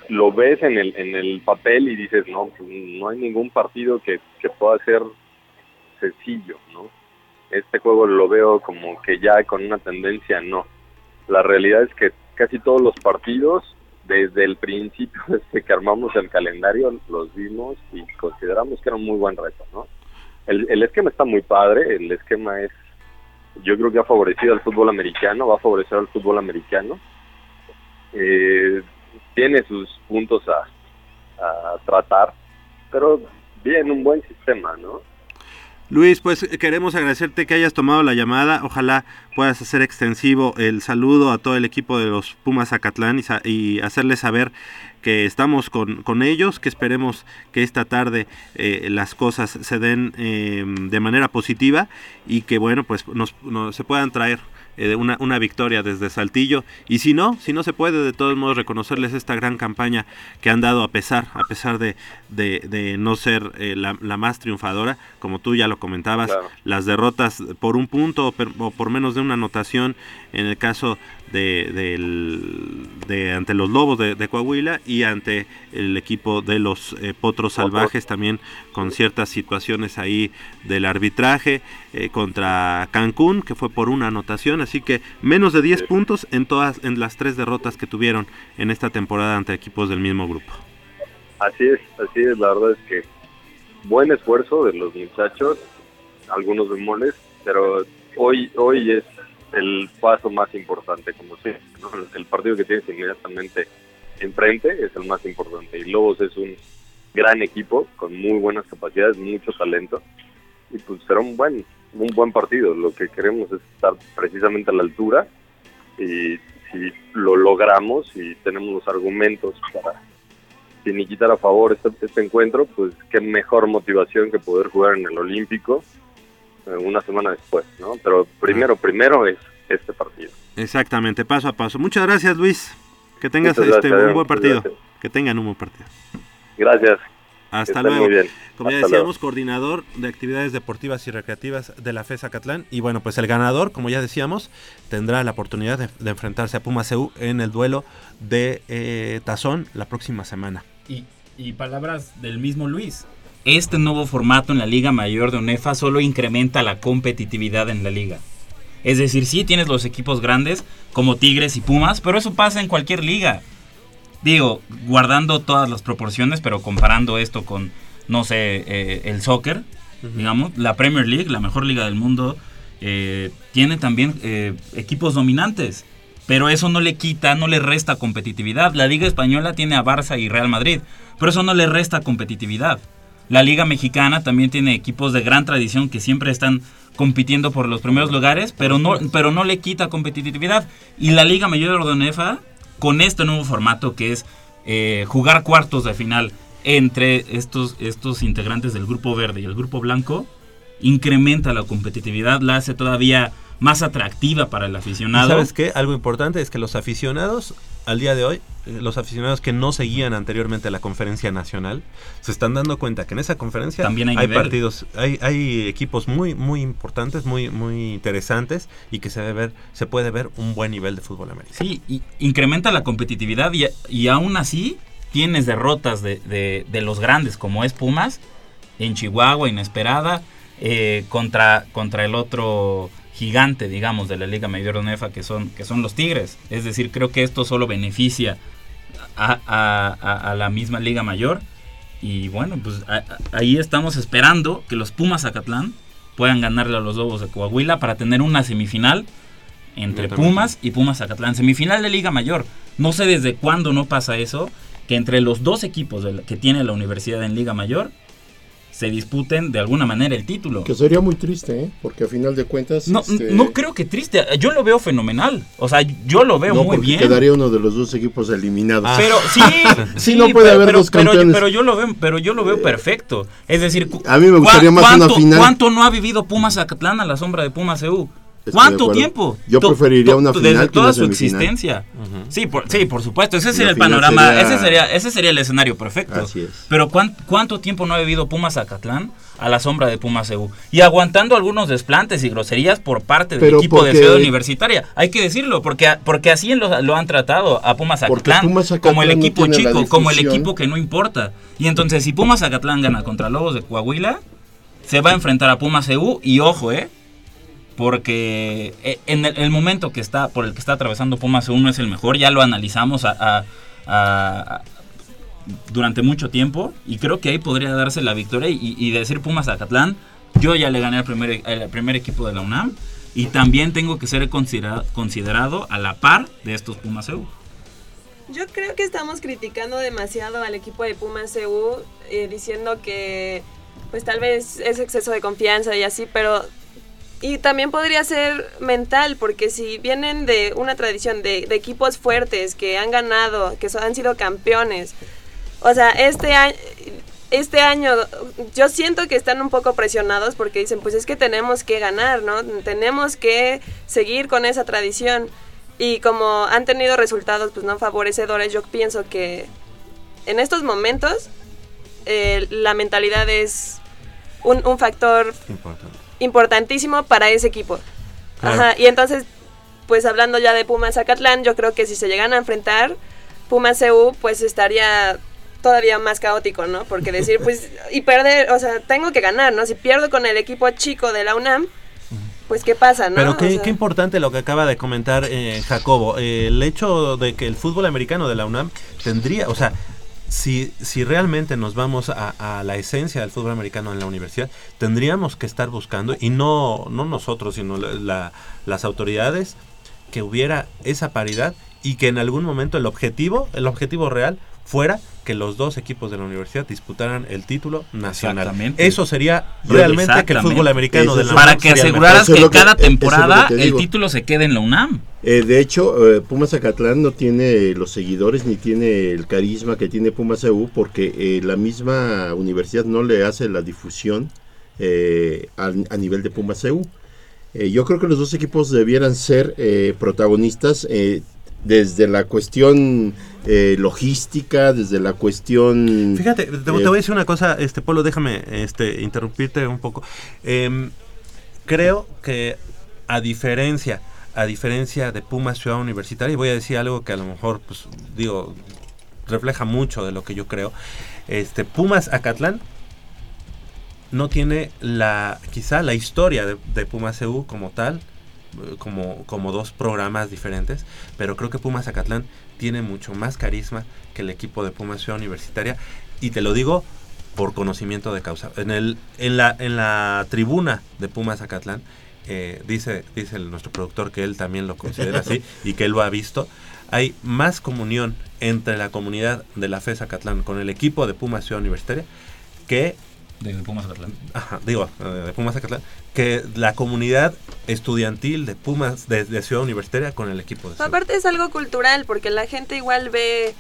lo ves en el, en el papel y dices, no, no hay ningún partido que pueda ser sencillo, ¿no? Este juego lo veo como que ya con una tendencia, no. La realidad es que casi todos los partidos, desde el principio, <laughs> desde que armamos el calendario, los vimos y consideramos que era un muy buen reto, ¿no? El, esquema está muy padre, el esquema es yo creo que ha favorecido al fútbol americano, va a favorecer al fútbol americano. Eh, tiene sus puntos a, tratar, pero bien, un buen sistema, ¿no? Luis, pues queremos agradecerte que hayas tomado la llamada. Ojalá puedas hacer extensivo el saludo a todo el equipo de los Pumas Acatlán y, y hacerles saber que estamos con, con, ellos, que esperemos que esta tarde eh, las cosas se den eh, de manera positiva y que bueno, pues nos, se puedan traer eh, una, una victoria desde Saltillo. Y si no, si no se puede, de todos modos reconocerles esta gran campaña que han dado a pesar, a pesar de, de, no ser eh, la, más triunfadora, como tú ya lo comentabas, las derrotas por un punto o, por menos de una anotación en el caso de, de ante los Lobos de, Coahuila y ante el equipo de los eh, Potros Salvajes también con ciertas situaciones ahí del arbitraje eh, contra Cancún que fue por una anotación. Así que menos de 10 puntos en todas en las tres derrotas que tuvieron en esta temporada ante equipos del mismo grupo. Así es así es la verdad es que buen esfuerzo de los muchachos algunos bemoles pero hoy hoy es el paso más importante, como siempre. El partido que tienes inmediatamente enfrente es el más importante. Y Lobos es un gran equipo con muy buenas capacidades, mucho talento. Y pues será un buen, un buen partido. Lo que queremos es estar precisamente a la altura. Y si lo logramos y tenemos los argumentos para quitar a favor este, este encuentro, pues qué mejor motivación que poder jugar en el Olímpico una semana después, ¿no? Pero primero, primero es este partido. Exactamente, paso a paso. Muchas gracias, Luis. Que tengas este, un buen partido. Que tengan un buen partido. Gracias. Hasta luego. Como ya decíamos, coordinador de actividades deportivas y recreativas de la FESA Catlán. Y bueno, pues el ganador, como ya decíamos, tendrá la oportunidad de, enfrentarse a Puma CU en el duelo de eh, Tazón la próxima semana. Y, y palabras del mismo Luis este nuevo formato en la Liga Mayor de UNEFA solo incrementa la competitividad en la liga. Es decir, sí tienes los equipos grandes como Tigres y Pumas, pero eso pasa en cualquier liga. Digo, guardando todas las proporciones, pero comparando esto con, no sé, eh, el soccer, digamos, la Premier League, la mejor liga del mundo, eh, tiene también eh, equipos dominantes. Pero eso no le quita, no le resta competitividad. La Liga Española tiene a Barça y Real Madrid, pero eso no le resta competitividad. La Liga Mexicana también tiene equipos de gran tradición que siempre están compitiendo por los primeros lugares, pero no, pero no le quita competitividad. Y la Liga Mayor de Onefa, con este nuevo formato que es eh, jugar cuartos de final entre estos, estos integrantes del grupo verde y el grupo blanco, incrementa la competitividad, la hace todavía más atractiva para el aficionado. ¿Sabes qué? Algo importante es que los aficionados, al día de hoy, eh, los aficionados que no seguían anteriormente la conferencia nacional, se están dando cuenta que en esa conferencia También hay, partidos, hay, hay equipos muy, muy importantes, muy, muy interesantes y que se, debe ver, se puede ver un buen nivel de fútbol americano. Sí, y incrementa la competitividad y, y aún así tienes derrotas de, de, de los grandes como es Pumas en Chihuahua, inesperada, eh, contra, contra el otro gigante, digamos, de la Liga Mayor de UNEFA, que son, que son los Tigres. Es decir, creo que esto solo beneficia a, la misma Liga Mayor. Y bueno, pues ahí estamos esperando que los Pumas Zacatlán puedan ganarle a los Lobos de Coahuila para tener una semifinal entre Pumas y Pumas Zacatlán. Semifinal de Liga Mayor. No sé desde cuándo no pasa eso, que entre los dos equipos que tiene la universidad en Liga Mayor se disputen de alguna manera el título. Que sería muy triste, ¿eh? porque a final de cuentas... No, este, no creo que triste, yo lo veo fenomenal, o sea, yo lo veo muy bien. quedaría uno de los dos equipos eliminados. Pero <laughs> sí, sí, no puede haber dos campeones. Pero, yo lo veo, pero yo lo veo perfecto. Es decir, a mí me gustaría más una final. ¿Cuánto no ha vivido Pumas Acatlán a la sombra de Pumas EU? ¿Cuánto tiempo? Yo preferiría una final desde toda su existencia. Sí, por, sí, por supuesto. Ese sería el panorama. Ese sería ese sería el escenario perfecto. Así es. Pero ¿cuánto, tiempo no ha vivido Pumas Zacatlán a la sombra de Pumas EU? Y aguantando algunos desplantes y groserías por parte del equipo de Ciudad Universitaria. Hay que decirlo, porque, porque así lo, lo han tratado a Pumas Zacatlán, como el equipo chico, como el equipo que no importa. Y entonces, si Pumas Zacatlán gana contra Lobos de Coahuila, se va a enfrentar a Pumas EU y ojo, eh porque eh, en el, momento que está por el que está atravesando Pumas uno es el mejor, ya lo analizamos durante mucho tiempo y creo que ahí podría darse la victoria y, decir Pumas a Catlán, yo ya le gané al primer, primer equipo de la UNAM y también tengo que ser considerado, considerado a la par de estos Pumas EU. Yo creo que estamos criticando demasiado al equipo de Pumas EU eh, diciendo que pues tal vez es exceso de confianza y así, pero y también podría ser mental, porque si vienen de una tradición de, equipos fuertes que han ganado, que han sido campeones, o sea, este año, este año yo siento que están un poco presionados porque dicen, pues es que tenemos que ganar, ¿no? Tenemos que seguir con esa tradición. Y como han tenido resultados pues no favorecedores, yo pienso que en estos momentos eh, la mentalidad es un, un factor Importante. Importantísimo para ese equipo. Claro. Ajá, y entonces, pues hablando ya de Pumas Zacatlán, yo creo que si se llegan a enfrentar, Pumas CU, pues estaría todavía más caótico, ¿no? Porque decir, <laughs> pues, y perder, o sea, tengo que ganar, ¿no? Si pierdo con el equipo chico de la UNAM, pues, ¿qué pasa, no? Pero O qué, sea, qué importante lo que acaba de comentar eh, Jacobo. Eh, el hecho de que el fútbol americano de la UNAM tendría, o sea, si, si realmente nos vamos a, a la esencia del fútbol americano en la universidad, tendríamos que estar buscando, y no, no nosotros, sino la- la- las autoridades, que hubiera esa paridad y que en algún momento el objetivo, el objetivo real, fuera que los dos equipos de la universidad disputaran el título nacional. Exactamente. Eso sería realmente que el fútbol americano de la Para UNAM que aseguraras que que- cada es que temporada te el título se quede en la UNAM. Eh, de hecho, eh, Pumas Zacatlán no tiene los seguidores ni tiene el carisma que tiene Pumas EU porque eh, la misma universidad no le hace la difusión eh, a, a nivel de Pumas EU. Eh, yo creo que los dos equipos debieran ser eh, protagonistas eh, desde la cuestión eh, logística, desde la cuestión... Fíjate, te, te Eh, voy a decir una cosa, este Polo, déjame este, interrumpirte un poco. Em, creo que a diferencia, a diferencia de Pumas Ciudad Universitaria, y voy a decir algo que a lo mejor, pues, digo, refleja mucho de lo que yo creo. Este, Pumas Acatlán no tiene la, quizá la historia de, de Pumas EU como tal, eh, como, como dos programas diferentes, pero creo que Pumas Acatlán tiene mucho más carisma que el equipo de Pumas Ciudad Universitaria, y te lo digo por conocimiento de causa. En, el, en, la, en la tribuna de Pumas Acatlán, eh, dice, dice el- nuestro productor que él también lo considera así <laughs> y que él lo ha visto, hay más comunión entre la comunidad de la FES Acatlán con el equipo de Pumas Ciudad Universitaria que De Pumas Acatlán. Ajá, digo, eh, de Pumas Zacatlán, que la comunidad estudiantil de Pumas de, de Ciudad Universitaria con el equipo de Ciudad. Aparte es algo cultural, porque la gente igual ve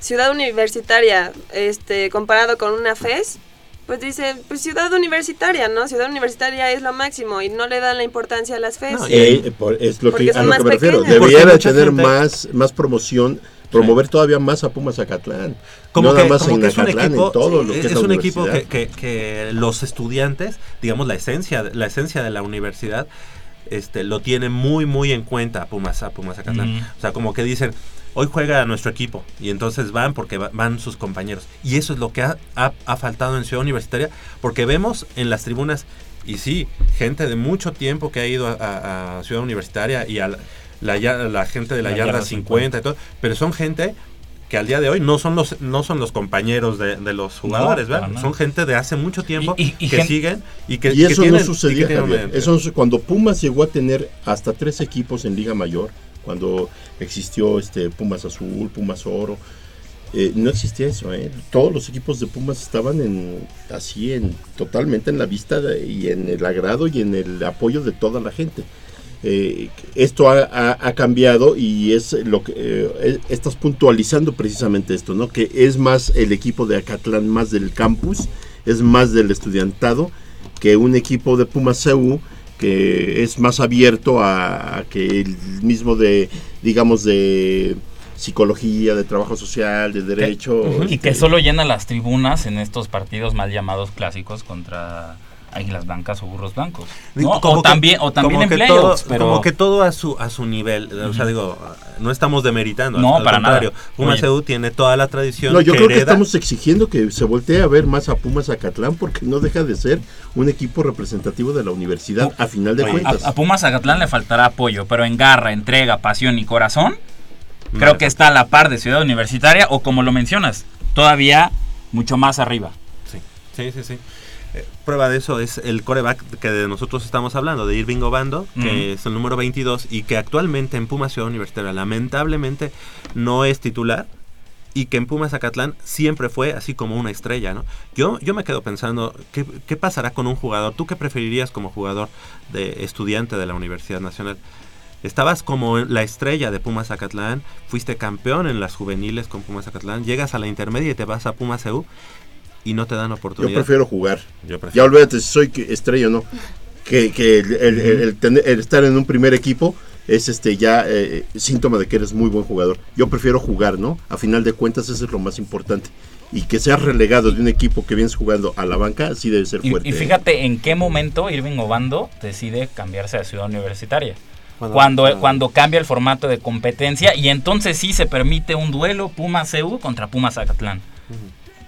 ciudad universitaria este comparado con una FES, pues dice, pues ciudad universitaria, ¿no? Ciudad universitaria es lo máximo y no le dan la importancia a las FES. No, y- Eh, por- es lo que, a lo que me refiero. pequeñas. Debería de tener gente- más, más promoción, promover todavía más a Pumas Zacatlán. Como no que, como en que es un Acatlán, equipo, todo lo que es, un equipo que, universidad. que- que los estudiantes, digamos la esencia, la esencia de la universidad, este, lo tiene muy muy en cuenta a Pumas, a Pumas Zacatlán. Ujú. O sea, como que dicen, hoy juega nuestro equipo y entonces van porque va- van sus compañeros. Y eso es lo que ha, ha- ha faltado en Ciudad Universitaria, porque vemos en las tribunas, y sí, gente de mucho tiempo que ha ido a, a- a Ciudad Universitaria y a la, la la gente de la, La yarda, yarda 50 y todo, pero son gente que al día de hoy no son los no son los compañeros de, de los jugadores, ¿verdad? Son gente de hace mucho tiempo Y- y- y que gen- siguen y que Y eso que tienen- no sucedía, y que tienen Eso cuando Pumas llegó a tener hasta tres equipos en Liga Mayor, cuando existió este Pumas Azul, Pumas Oro, eh, no existía eso, ¿eh? Todos los equipos de Pumas estaban en así, en totalmente en la vista de- y en el agrado y en el apoyo de toda la gente. Eh, esto ha, ha- ha cambiado y es lo que eh, estás puntualizando precisamente esto, ¿no? Que es más el equipo de Acatlán, más del campus, es más del estudiantado que un equipo de Pumas CU que es más abierto a, a que el mismo de, digamos, de psicología, de trabajo social, de derecho. Y este, que solo llena las tribunas en estos partidos mal llamados clásicos contra Águilas Blancas o Burros Blancos. Como O que- también, o también como en que playoffs, todo, pero como que todo a su a su nivel o sea digo no estamos demeritando No, al para nada. Pumas Oye. CU tiene toda la tradición No, yo que creo que estamos exigiendo que se voltee a ver más a Pumas Acatlán porque no deja de ser un equipo representativo de la universidad a final de Oye, cuentas. a, a Pumas Zacatlán le faltará apoyo, pero en garra, entrega, pasión y corazón, creo que está a la par de Ciudad Universitaria o como lo mencionas, todavía mucho más arriba. sí sí sí, sí. Prueba de eso es el coreback que de nosotros estamos hablando de Irving Obando que es el número 22 y que actualmente en Pumas Ciudad Universitaria lamentablemente no es titular y que en Pumas Zacatlán siempre fue así como una estrella, ¿no? Yo, yo me quedo pensando, ¿qué, qué pasará con un jugador? ¿Tú qué preferirías como jugador de estudiante de la Universidad Nacional? Estabas como la estrella de Pumas Zacatlán, fuiste campeón en las juveniles con Pumas Zacatlán, llegas a la intermedia y te vas a Pumas EU y no te dan Yo oportunidad. prefiero jugar. Yo Ya prefiero. olvídate si soy estrella o no. Que, que el, el- el- el tener- el estar en un primer equipo es este ya eh, síntoma de que eres muy buen jugador. Yo prefiero jugar, ¿no? A final de cuentas eso es lo más importante. Y que seas relegado de un equipo que vienes jugando a la banca, sí debe ser Y, fuerte. y ¿eh? fíjate en qué momento Irving Obando decide cambiarse a Ciudad Universitaria. Cuando- Cuando, cuando- cuando cambia el formato de competencia y entonces sí se permite un duelo Pumas CU contra Pumas Zacatlán.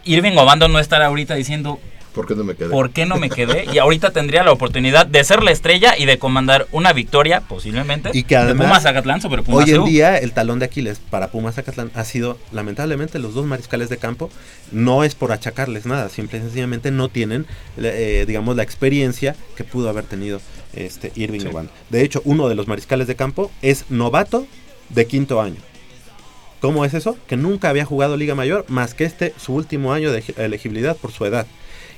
Irving Obando no estará ahorita diciendo ¿Por qué no me quedé? por qué no me quedé y ahorita tendría la oportunidad de ser la estrella y de comandar una victoria posiblemente Y que además, de Pumas Zacatlán sobre Pumas Hoy en día el talón de Aquiles para Pumas Zacatlán ha sido lamentablemente los dos mariscales de campo. No es por achacarles nada, simple y sencillamente no tienen, eh, digamos, la experiencia que pudo haber tenido este Irving Sí. Obando. De hecho, uno de los mariscales de campo es novato de quinto año. ¿Cómo es eso? Que nunca había jugado Liga Mayor más que este su último año de elegibilidad por su edad.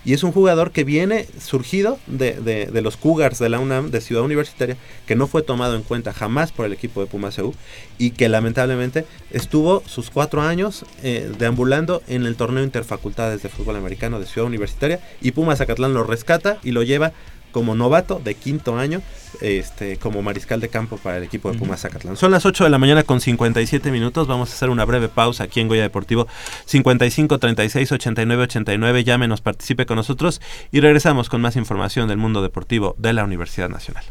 Y es un jugador que viene surgido de, de- los Cougars de la UNAM, de Ciudad Universitaria, que no fue tomado en cuenta jamás por el equipo de Pumas CU y que lamentablemente estuvo sus cuatro años eh, deambulando en el torneo interfacultades de fútbol americano de Ciudad Universitaria y Pumas Zacatlán lo rescata y lo lleva como novato de quinto año este, como mariscal de campo para el equipo de Pumas Zacatlán. Son las 8 de la mañana con 57 minutos. Vamos a hacer una breve pausa aquí en Goya Deportivo 55 36 89 89. Llámenos, participe con nosotros y regresamos con más información del mundo deportivo de la Universidad Nacional.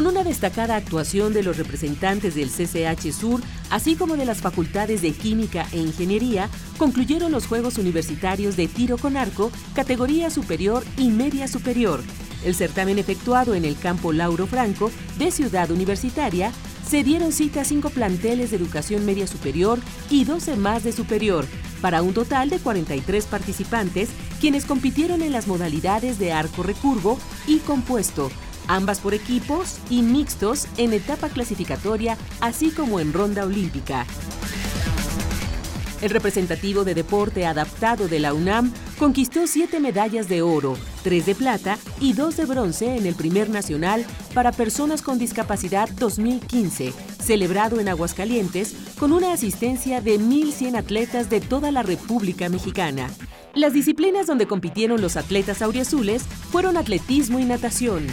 Con una destacada actuación de los representantes del CCH Sur, así como de las facultades de Química e Ingeniería, concluyeron los Juegos Universitarios de Tiro con Arco, categoría superior y media superior. El certamen efectuado en el campo Lauro Franco de Ciudad Universitaria se dieron cita a cinco planteles de educación media superior y 12 más de superior, para un total de 43 participantes, quienes compitieron en las modalidades de arco recurvo y compuesto, ambas por equipos y mixtos en etapa clasificatoria, así como en ronda olímpica. El representativo de deporte adaptado de la UNAM conquistó siete medallas de oro, tres de plata y dos de bronce en el primer nacional para personas con discapacidad 2015, celebrado en Aguascalientes con una asistencia de 1.100 atletas de toda la República Mexicana. Las disciplinas donde compitieron los atletas auriazules fueron atletismo y natación.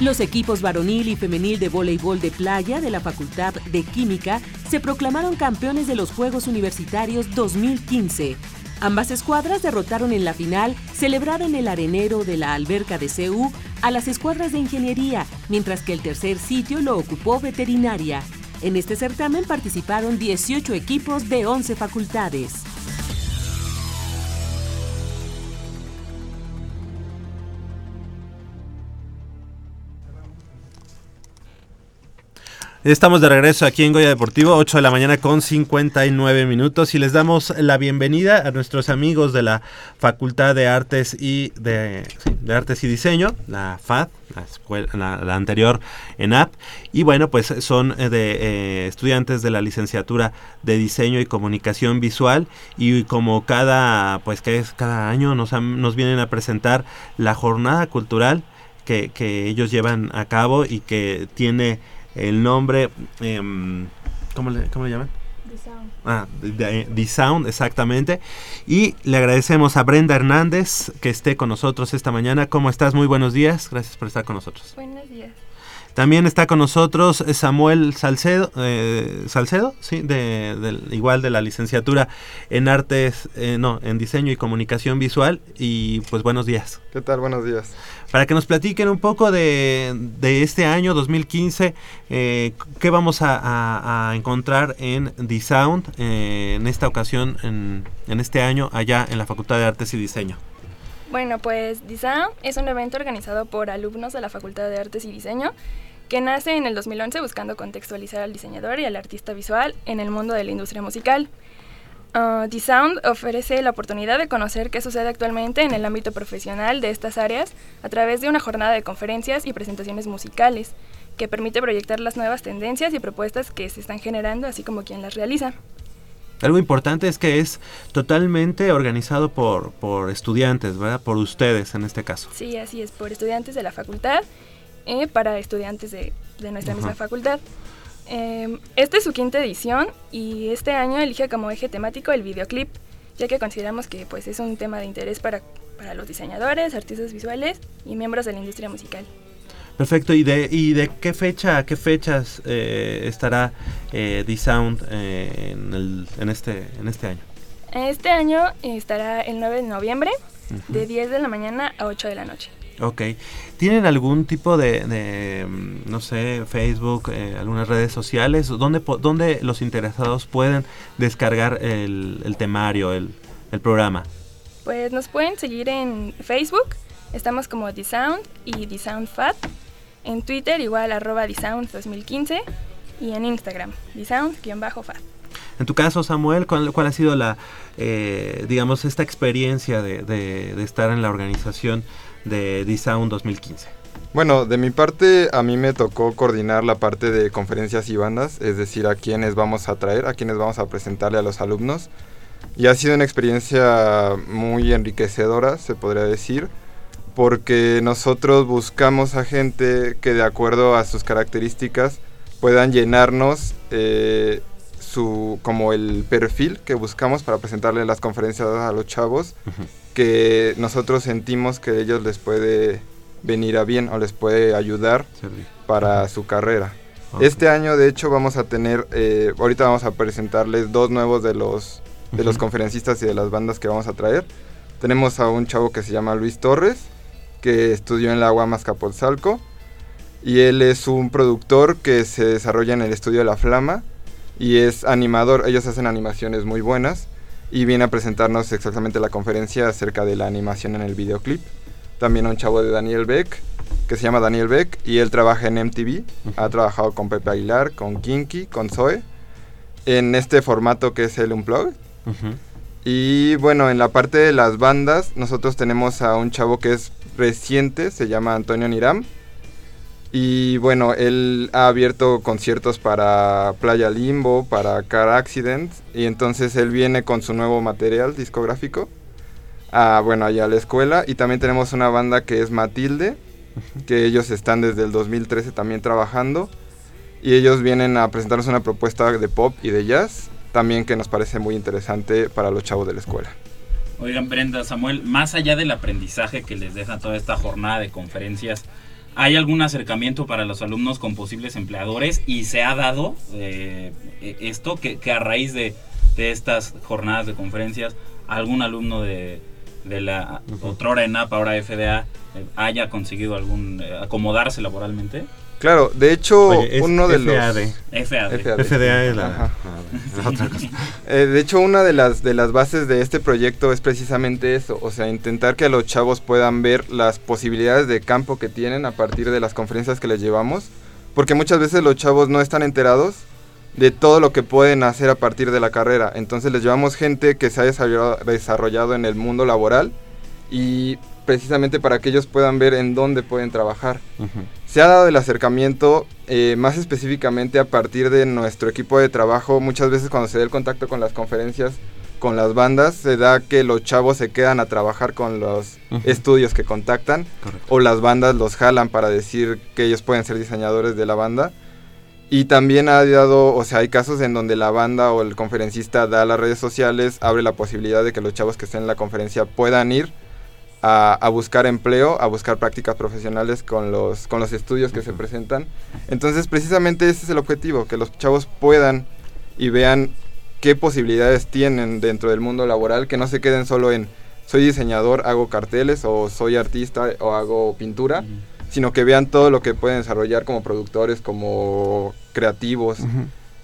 Los equipos varonil y femenil de voleibol de playa de la Facultad de Química se proclamaron campeones de los Juegos Universitarios 2015. Ambas escuadras derrotaron en la final, celebrada en el arenero de la alberca de CU, a las escuadras de ingeniería, mientras que el tercer sitio lo ocupó veterinaria. En este certamen participaron 18 equipos de 11 facultades. Estamos de regreso aquí en Goya Deportivo, 8 de la mañana con 59 minutos y les damos la bienvenida a nuestros amigos de la Facultad de Artes y de, de Artes y Diseño, la FAD, la, escuela, la, la anterior y bueno, pues son eh, de eh, estudiantes de la licenciatura de Diseño y Comunicación Visual y como cada, pues que es cada año nos, nos vienen a presentar la jornada cultural que, que ellos llevan a cabo y que tiene el nombre, em, ¿cómo, le, ¿cómo le llaman? Ah, de- de- The Sound, exactamente. Y le agradecemos a Brenda Hernández que esté con nosotros esta mañana. ¿Cómo estás? Muy buenos días. Gracias por estar con nosotros. Buenos días. También está con nosotros Samuel Salcedo, eh, Salcedo, sí, de, del- igual de la licenciatura en artes, eh, no, en diseño y comunicación visual. Y pues buenos días. ¿Qué tal? Buenos días. Para que nos platiquen un poco de, de este año 2015, eh, qué vamos a, a- a encontrar en The Sound eh, en esta ocasión, en, en este año, allá en la Facultad de Artes y Diseño. Bueno, pues DISAM es un evento organizado por alumnos de la Facultad de Artes y Diseño que nace en el 2011 buscando contextualizar al diseñador y al artista visual en el mundo de la industria musical. Uh, The Sound ofrece la oportunidad de conocer qué sucede actualmente en el ámbito profesional de estas áreas a través de una jornada de conferencias y presentaciones musicales que permite proyectar las nuevas tendencias y propuestas que se están generando, así como quien las realiza. Algo importante es que es totalmente organizado por, por estudiantes, ¿verdad? Por ustedes en este caso. Sí, así es, por estudiantes de la facultad, eh, para estudiantes de de nuestra misma Ajá. facultad. Eh, esta es su quinta edición y este año elige como eje temático el videoclip, ya que consideramos que pues, es un tema de interés para, para los diseñadores, artistas visuales y miembros de la industria musical. Perfecto, ¿y de, y de qué fecha, qué fechas eh, estará eh, D-Sound eh, en, el- en, este, en este año? Este año estará el 9 de noviembre, Ujú. de 10 de la mañana a 8 de la noche. Ok. ¿Tienen algún tipo de, de, mm, no sé, Facebook, eh, algunas redes sociales? ¿Dónde, po- dónde los interesados pueden descargar el, el temario, el, el programa? Pues nos pueden seguir en Facebook, estamos como The Sound y The Sound Fat. En Twitter igual arroba The Sound 2015 y en Instagram The Sound-Fat. En tu caso, Samuel, ¿cuál, cuál ha sido la, eh, digamos, esta experiencia de, de- de estar en la organización de D-Sound 2015? Bueno, de mi parte a mí me tocó coordinar la parte de conferencias y bandas, es decir, a quienes vamos a traer, a quienes vamos a presentarle a los alumnos. Y ha sido una experiencia muy enriquecedora, se podría decir, porque nosotros buscamos a gente que de acuerdo a sus características puedan llenarnos eh, su como el perfil que buscamos para presentarle las conferencias a los chavos que nosotros sentimos que a ellos les puede venir a bien o les puede ayudar Servir. para su carrera. Ok. Este año de hecho vamos a tener, eh, ahorita vamos a presentarles dos nuevos de los, de los Ujú. conferencistas y de las bandas que vamos a traer. Tenemos a un chavo que se llama Luis Torres, que estudió en la UAM Azcapotzalco y él es un productor que se desarrolla en el estudio La Flama y es animador, ellos hacen animaciones muy buenas y viene a presentarnos exactamente la conferencia acerca de la animación en el videoclip. También a un chavo de Daniel Beck, que se llama Daniel Beck y él trabaja en MTV, ha trabajado con Pepe Aguilar, con Kinky, con Zoe, en este formato que es el Unplugged. Y bueno, en la parte de las bandas, nosotros tenemos a un chavo que es reciente, se llama Antonio Niram. Y bueno, él ha abierto conciertos para Playa Limbo, para Car Accident. Y entonces él viene con su nuevo material discográfico. A, bueno, allá a la escuela. Y también tenemos una banda que es Matilde, que ellos están desde el 2013 también trabajando. Y ellos vienen a presentarnos una propuesta de pop y de jazz, también que nos parece muy interesante para los chavos de la escuela. Oigan, Brenda, Samuel, más allá del aprendizaje que les deja toda esta jornada de conferencias, ¿hay algún acercamiento para los alumnos con posibles empleadores? ¿Y se ha dado eh, eh, esto que, que a raíz de, de estas jornadas de conferencias, algún alumno de, de la otrora ENAP, ahora FDA, eh, haya conseguido algún eh, acomodarse laboralmente? Claro, de hecho, Oye, uno de FAD. los... FAD. FAD. FDA es la, Ajá. la otra <laughs> cosa. Eh, de hecho, una de las, de las bases de este proyecto es precisamente eso, o sea, intentar que los chavos puedan ver las posibilidades de campo que tienen a partir de las conferencias que les llevamos, porque muchas veces los chavos no están enterados de todo lo que pueden hacer a partir de la carrera, entonces les llevamos gente que se ha desarrollado, en el mundo laboral y precisamente para que ellos puedan ver en dónde pueden trabajar. Ujú. Se ha dado el acercamiento eh, más específicamente a partir de nuestro equipo de trabajo. Muchas veces cuando se da el contacto con las conferencias, con las bandas, se da que los chavos se quedan a trabajar con los estudios que contactan Correcto. o las bandas los jalan para decir que ellos pueden ser diseñadores de la banda. Y también ha dado, o sea, hay casos en donde la banda o el conferencista da a las redes sociales, abre la posibilidad de que los chavos que estén en la conferencia puedan ir a, a buscar empleo, a buscar prácticas profesionales con los, con los estudios que se presentan. Entonces, precisamente ese es el objetivo, que los chavos puedan y vean qué posibilidades tienen dentro del mundo laboral, que no se queden solo en soy diseñador, hago carteles o soy artista o hago pintura, sino que vean todo lo que pueden desarrollar como productores, como creativos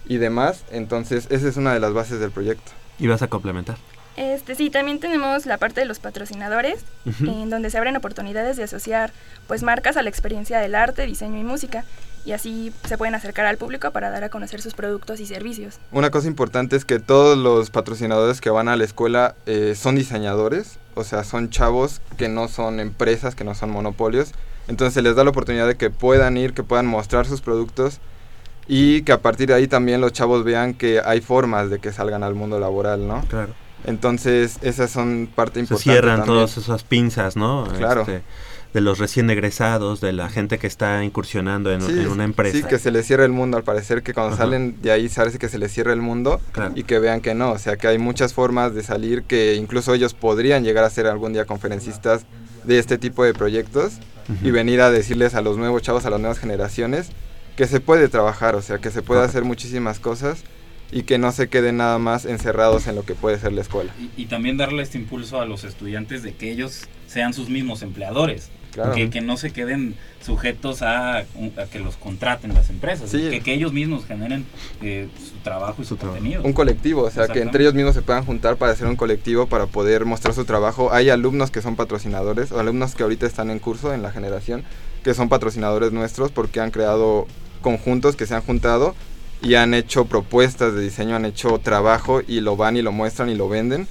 y demás. Entonces, esa es una de las bases del proyecto. Y vas a complementar. Este, sí, también tenemos la parte de los patrocinadores, en donde se abren oportunidades de asociar pues marcas a la experiencia del arte, diseño y música, y así se pueden acercar al público para dar a conocer sus productos y servicios. Una cosa importante es que todos los patrocinadores que van a la escuela eh, son diseñadores, o sea, son chavos que no son empresas, que no son monopolios. Entonces se les da la oportunidad de que puedan ir, que puedan mostrar sus productos y que a partir de ahí también los chavos vean que hay formas de que salgan al mundo laboral, ¿no? Claro. Entonces esas son parte Se importante. cierran también. todas esas pinzas, ¿no? Claro. Este, de los recién egresados, de la gente que está incursionando en, Sí, en una empresa. Sí, que se les cierra el mundo, al parecer que cuando Ajá. salen de ahí parece que se les cierra el mundo Claro. y que vean que no, o sea que hay muchas formas de salir que incluso ellos podrían llegar a ser algún día conferencistas de este tipo de proyectos y venir a decirles a los nuevos chavos, a las nuevas generaciones, que se puede trabajar, o sea que se puede hacer muchísimas cosas y que no se queden nada más encerrados en lo que puede ser la escuela. Y, y también darle este impulso a los estudiantes de que ellos sean sus mismos empleadores. Claro. Que, que no se queden sujetos a, a que los contraten las empresas. Sí. Que, que ellos mismos generen eh, su trabajo y su, contenido. Un colectivo, o sea, que entre ellos mismos se puedan juntar para hacer un colectivo, para poder mostrar su trabajo. Hay alumnos que son patrocinadores, o alumnos que ahorita están en curso en la generación, que son patrocinadores nuestros porque han creado conjuntos que se han juntado y han hecho propuestas de diseño, han hecho trabajo y lo van y lo muestran y lo venden.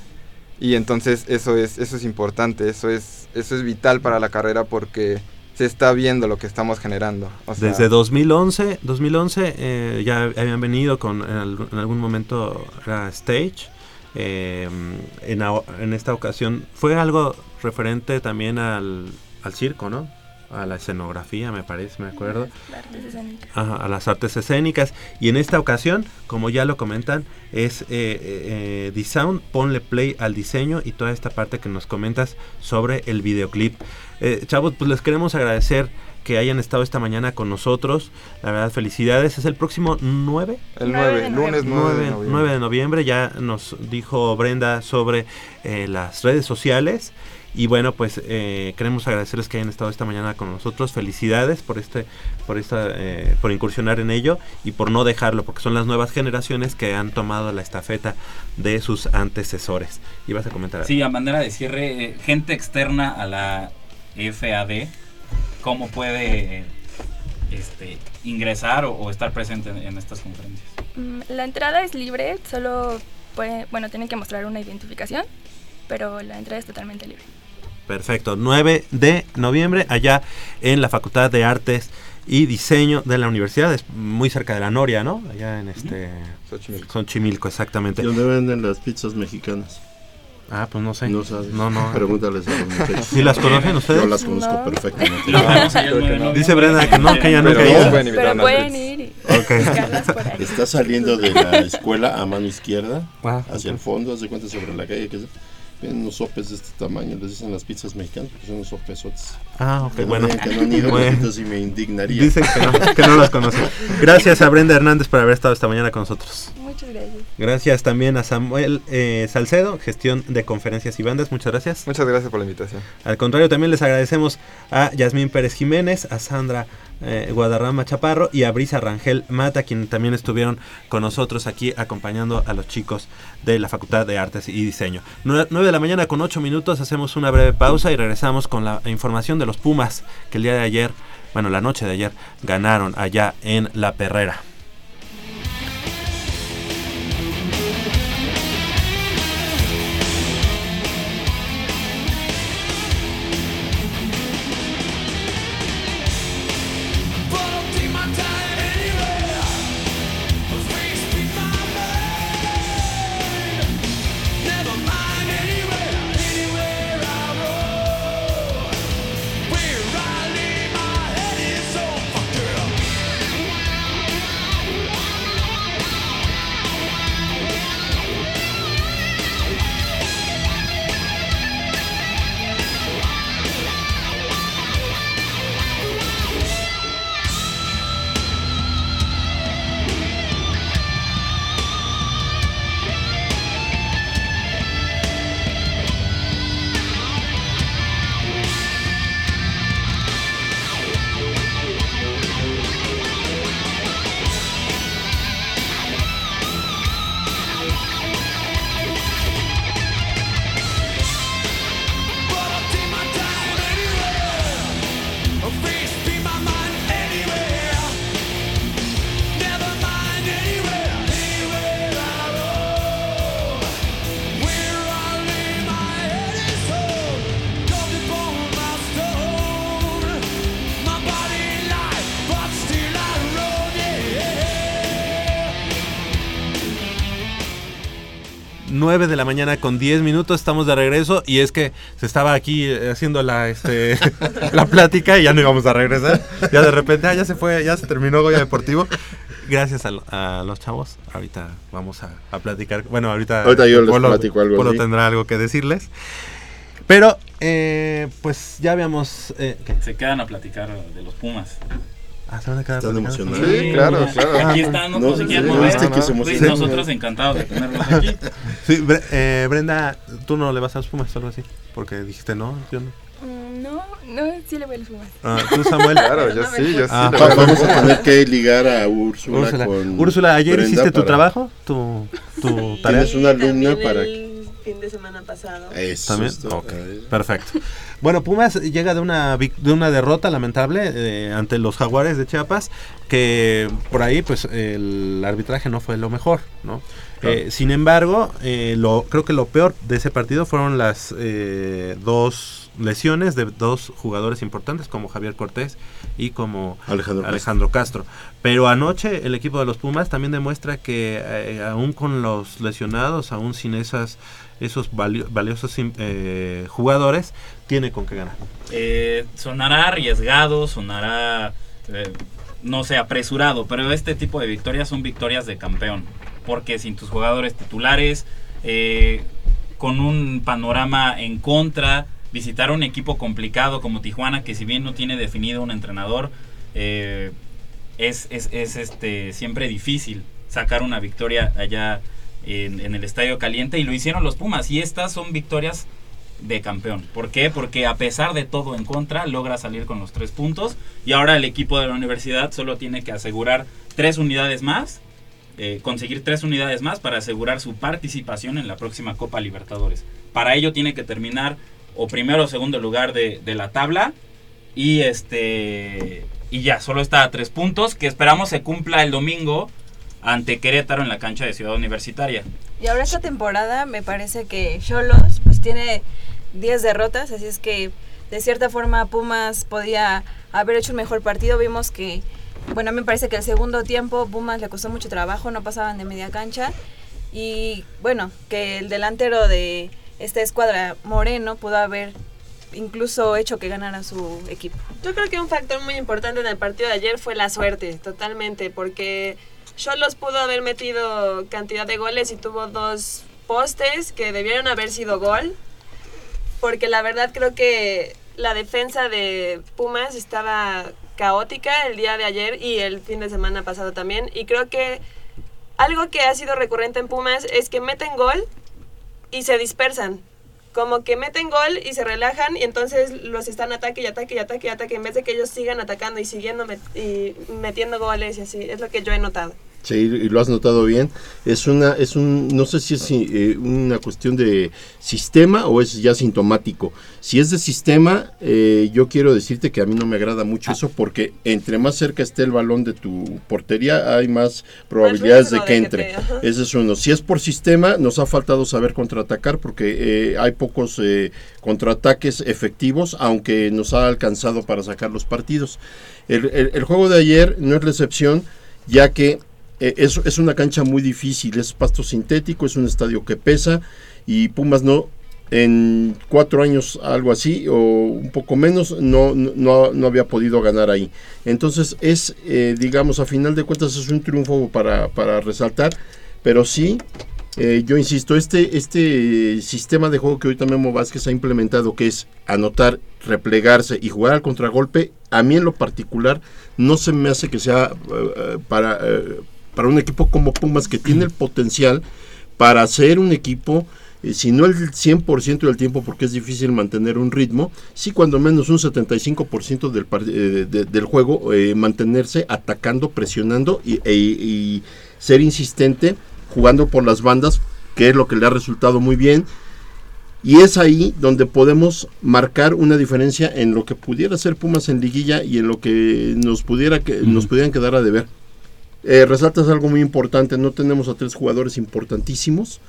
Y entonces eso es, eso es importante, eso es, eso es vital para la carrera porque se está viendo lo que estamos generando. O sea, Desde 2011, 2011 eh, ya habían venido con en, algún- en algún momento era stage. eh, en, en esta ocasión fue algo referente también al, al circo, ¿no? A la escenografía, me parece, me acuerdo. Artes escénicas. Ajá, a las artes escénicas. Y en esta ocasión, como ya lo comentan, es eh, eh, eh, D-Sound, ponle play al diseño y toda esta parte que nos comentas sobre el videoclip. Eh, chavos, pues les queremos agradecer que hayan estado esta mañana con nosotros. La verdad, felicidades. Es el próximo 9. el 9, Nueve de lunes 9 de 9, noviembre. 9 de noviembre. Ya nos dijo Brenda sobre eh, las redes sociales. Y bueno, pues eh, queremos agradecerles que hayan estado esta mañana con nosotros. Felicidades por este, por esta, eh, por incursionar en ello y por no dejarlo, porque son las nuevas generaciones que han tomado la estafeta de sus antecesores. Y vas a comentar. algo? Sí, a manera de cierre, eh, gente externa a la FAD, ¿cómo puede eh, este, ingresar o, o estar presente en, en estas conferencias? Mm, La entrada es libre, solo puede- bueno, tienen que mostrar una identificación, pero la entrada es totalmente libre. Perfecto, 9 de noviembre allá en la Facultad de Artes y Diseño de la Universidad, es muy cerca de la Noria, ¿no? Allá en este Xochimilco. Xochimilco, exactamente. ¿Y dónde venden las pizzas mexicanas? Ah, pues no sé. No sabes. No, no. Pregúntales a los muchachos. ¿Sí las conocen ustedes? Yo las conozco No. perfectamente. No, vamos allá el Creo que 9 de no. Dice Brenda que no, que ella Pero nunca ido. pueden Pero pueden ir y Ok. buscarlas por ahí. Está saliendo de la escuela a mano izquierda, Ah, hacia ok. el fondo, hace cuenta sobre la calle. que Tienen unos sopes de este tamaño, les dicen las pizzas mexicanas porque son unos sopesotes. Ah, ok, Que no bueno. que no han ido, Bueno. sí me indignaría. Dicen que no, que no las conocen. Gracias a Brenda Hernández por haber estado esta mañana con nosotros. Muchas gracias. Gracias también a Samuel eh, Salcedo, gestión de conferencias y bandas. Muchas gracias. Muchas gracias por la invitación. Al contrario, también les agradecemos a Yasmín Pérez Jiménez, a Sandra eh, Guadarrama Chaparro y a Brisa Rangel Mata, quien también estuvieron con nosotros aquí acompañando a los chicos de la Facultad de Artes y Diseño. 9 de la mañana con 8 minutos, hacemos una breve pausa y regresamos con la información de los Pumas que el día de ayer, bueno, la noche de ayer, ganaron allá en La Perrera. 9 de la mañana con 10 minutos. Estamos de regreso y es que se estaba aquí eh, haciendo la, este, <laughs> la plática y ya no íbamos a regresar. Ya de repente, ah, ya se fue, ya se terminó Goya Deportivo. Gracias a, a los chavos. Ahorita vamos a, a platicar. Bueno, ahorita, Ahorita yo les platico algo, Polo sí. tendrá algo que decirles. Pero, eh, pues ya habíamos... eh. Se quedan a platicar de los Pumas. Ah, se van a quedar Están emocionados. Sí, claro, claro. Aquí están, no, No, no se quieren sí, mover. que se Sí, emocionan. nosotros encantados de tenerlos aquí. <laughs> Sí, Bre- eh, Brenda, tú no le vas a los Pumas o algo así. Porque dijiste no, yo no. Mm, no, no, sí le voy a los Pumas. Ah, tú, Samuel. <laughs> Claro, yo sí, yo sí. Ah, le Va- voy a Vamos los a tener que ligar a Úrsula, Úrsula, con Úrsula, ayer Brenda hiciste tu para- trabajo, tu, tu <laughs> tarea. Tienes una alumna para fin de semana pasado. Eso ¿También? perfecto. Bueno, Pumas llega de una, vic- de una derrota lamentable eh, ante los Jaguares de Chiapas, que por ahí pues el arbitraje no fue lo mejor, ¿no? Claro. Eh, sin embargo, eh, lo, creo que lo peor de ese partido fueron las eh, dos lesiones de dos jugadores importantes como Javier Cortés y como Alejandro Alejandro Castro. Pero anoche el equipo de los Pumas también demuestra que eh, aún con los lesionados, aún sin esas esos valio- valiosos eh, jugadores, tiene con qué ganar. Eh, sonará arriesgado, sonará, eh, no sé, apresurado, pero este tipo de victorias son victorias de campeón. Porque sin tus jugadores titulares, con un panorama en contra, visitar un equipo complicado como Tijuana, que si bien no tiene definido un entrenador, es, es- es, este, siempre difícil sacar una victoria allá en, el Estadio Caliente y lo hicieron los Pumas y estas son victorias de campeón. ¿Por qué? Porque a pesar de todo en contra, logra salir con los tres puntos y ahora el equipo de la universidad solo tiene que asegurar tres unidades más, eh, conseguir tres unidades más para asegurar su participación en la próxima Copa Libertadores. Para ello tiene que terminar o primero o segundo lugar de, de la tabla y este y ya, solo está a tres puntos que esperamos se cumpla el domingo ante Querétaro en la cancha de Ciudad Universitaria. Y ahora esta temporada me parece que Cholos pues tiene 10 derrotas, así es que de cierta forma Pumas podía haber hecho un mejor partido. Vimos que, bueno, a mí me parece que el segundo tiempo Pumas le costó mucho trabajo, no pasaban de media cancha. Y bueno, que el delantero de esta escuadra Moreno pudo haber incluso hecho que ganara su equipo. Yo creo que un factor muy importante en el partido de ayer fue la suerte, totalmente, porque Cholos pudo haber metido cantidad de goles y tuvo dos postes que debieron haber sido gol, porque la verdad creo que la defensa de Pumas estaba caótica el día de ayer y el fin de semana pasado también, y creo que algo que ha sido recurrente en Pumas es que meten gol y se dispersan. Como que meten gol y se relajan y entonces los están ataque y ataque y ataque y ataque en vez de que ellos sigan atacando y siguiendo met- y metiendo goles y así. Es lo que yo he notado. Sí, y lo has notado bien. Es una, es un, no sé si es eh, una cuestión de sistema o es ya sintomático. Si es de sistema, eh, yo quiero decirte que a mí no me agrada mucho eso porque entre más cerca esté el balón de tu portería, hay más probabilidades de que de que entre. te-. Ese es uno. Si es por sistema, nos ha faltado saber contraatacar porque eh, hay pocos eh, contraataques efectivos, aunque nos ha alcanzado para sacar los partidos. El, el- el juego de ayer no es la excepción, ya que eh, es, es una cancha muy difícil, es pasto sintético, es un estadio que pesa y Pumas no, en cuatro años algo así o un poco menos, no, no- no, había podido ganar ahí. Entonces es, eh, digamos, a final de cuentas es un triunfo para, para resaltar, pero sí, eh, yo insisto, este, este sistema de juego que ahorita Memo Vázquez ha implementado, que es anotar, replegarse y jugar al contragolpe, a mí en lo particular no se me hace que sea para, para un equipo como Pumas que tiene el potencial para ser un equipo, eh, si no el 100% del tiempo, porque es difícil mantener un ritmo, sí cuando menos un 75% del, eh, de- del juego, eh, mantenerse atacando, presionando y, e- y ser insistente jugando por las bandas, que es lo que le ha resultado muy bien. Y es ahí donde podemos marcar una diferencia en lo que pudiera ser Pumas en liguilla y en lo que nos pudiera que nos pudieran quedar a deber. Eh, resaltas algo muy importante, no tenemos a tres jugadores importantísimos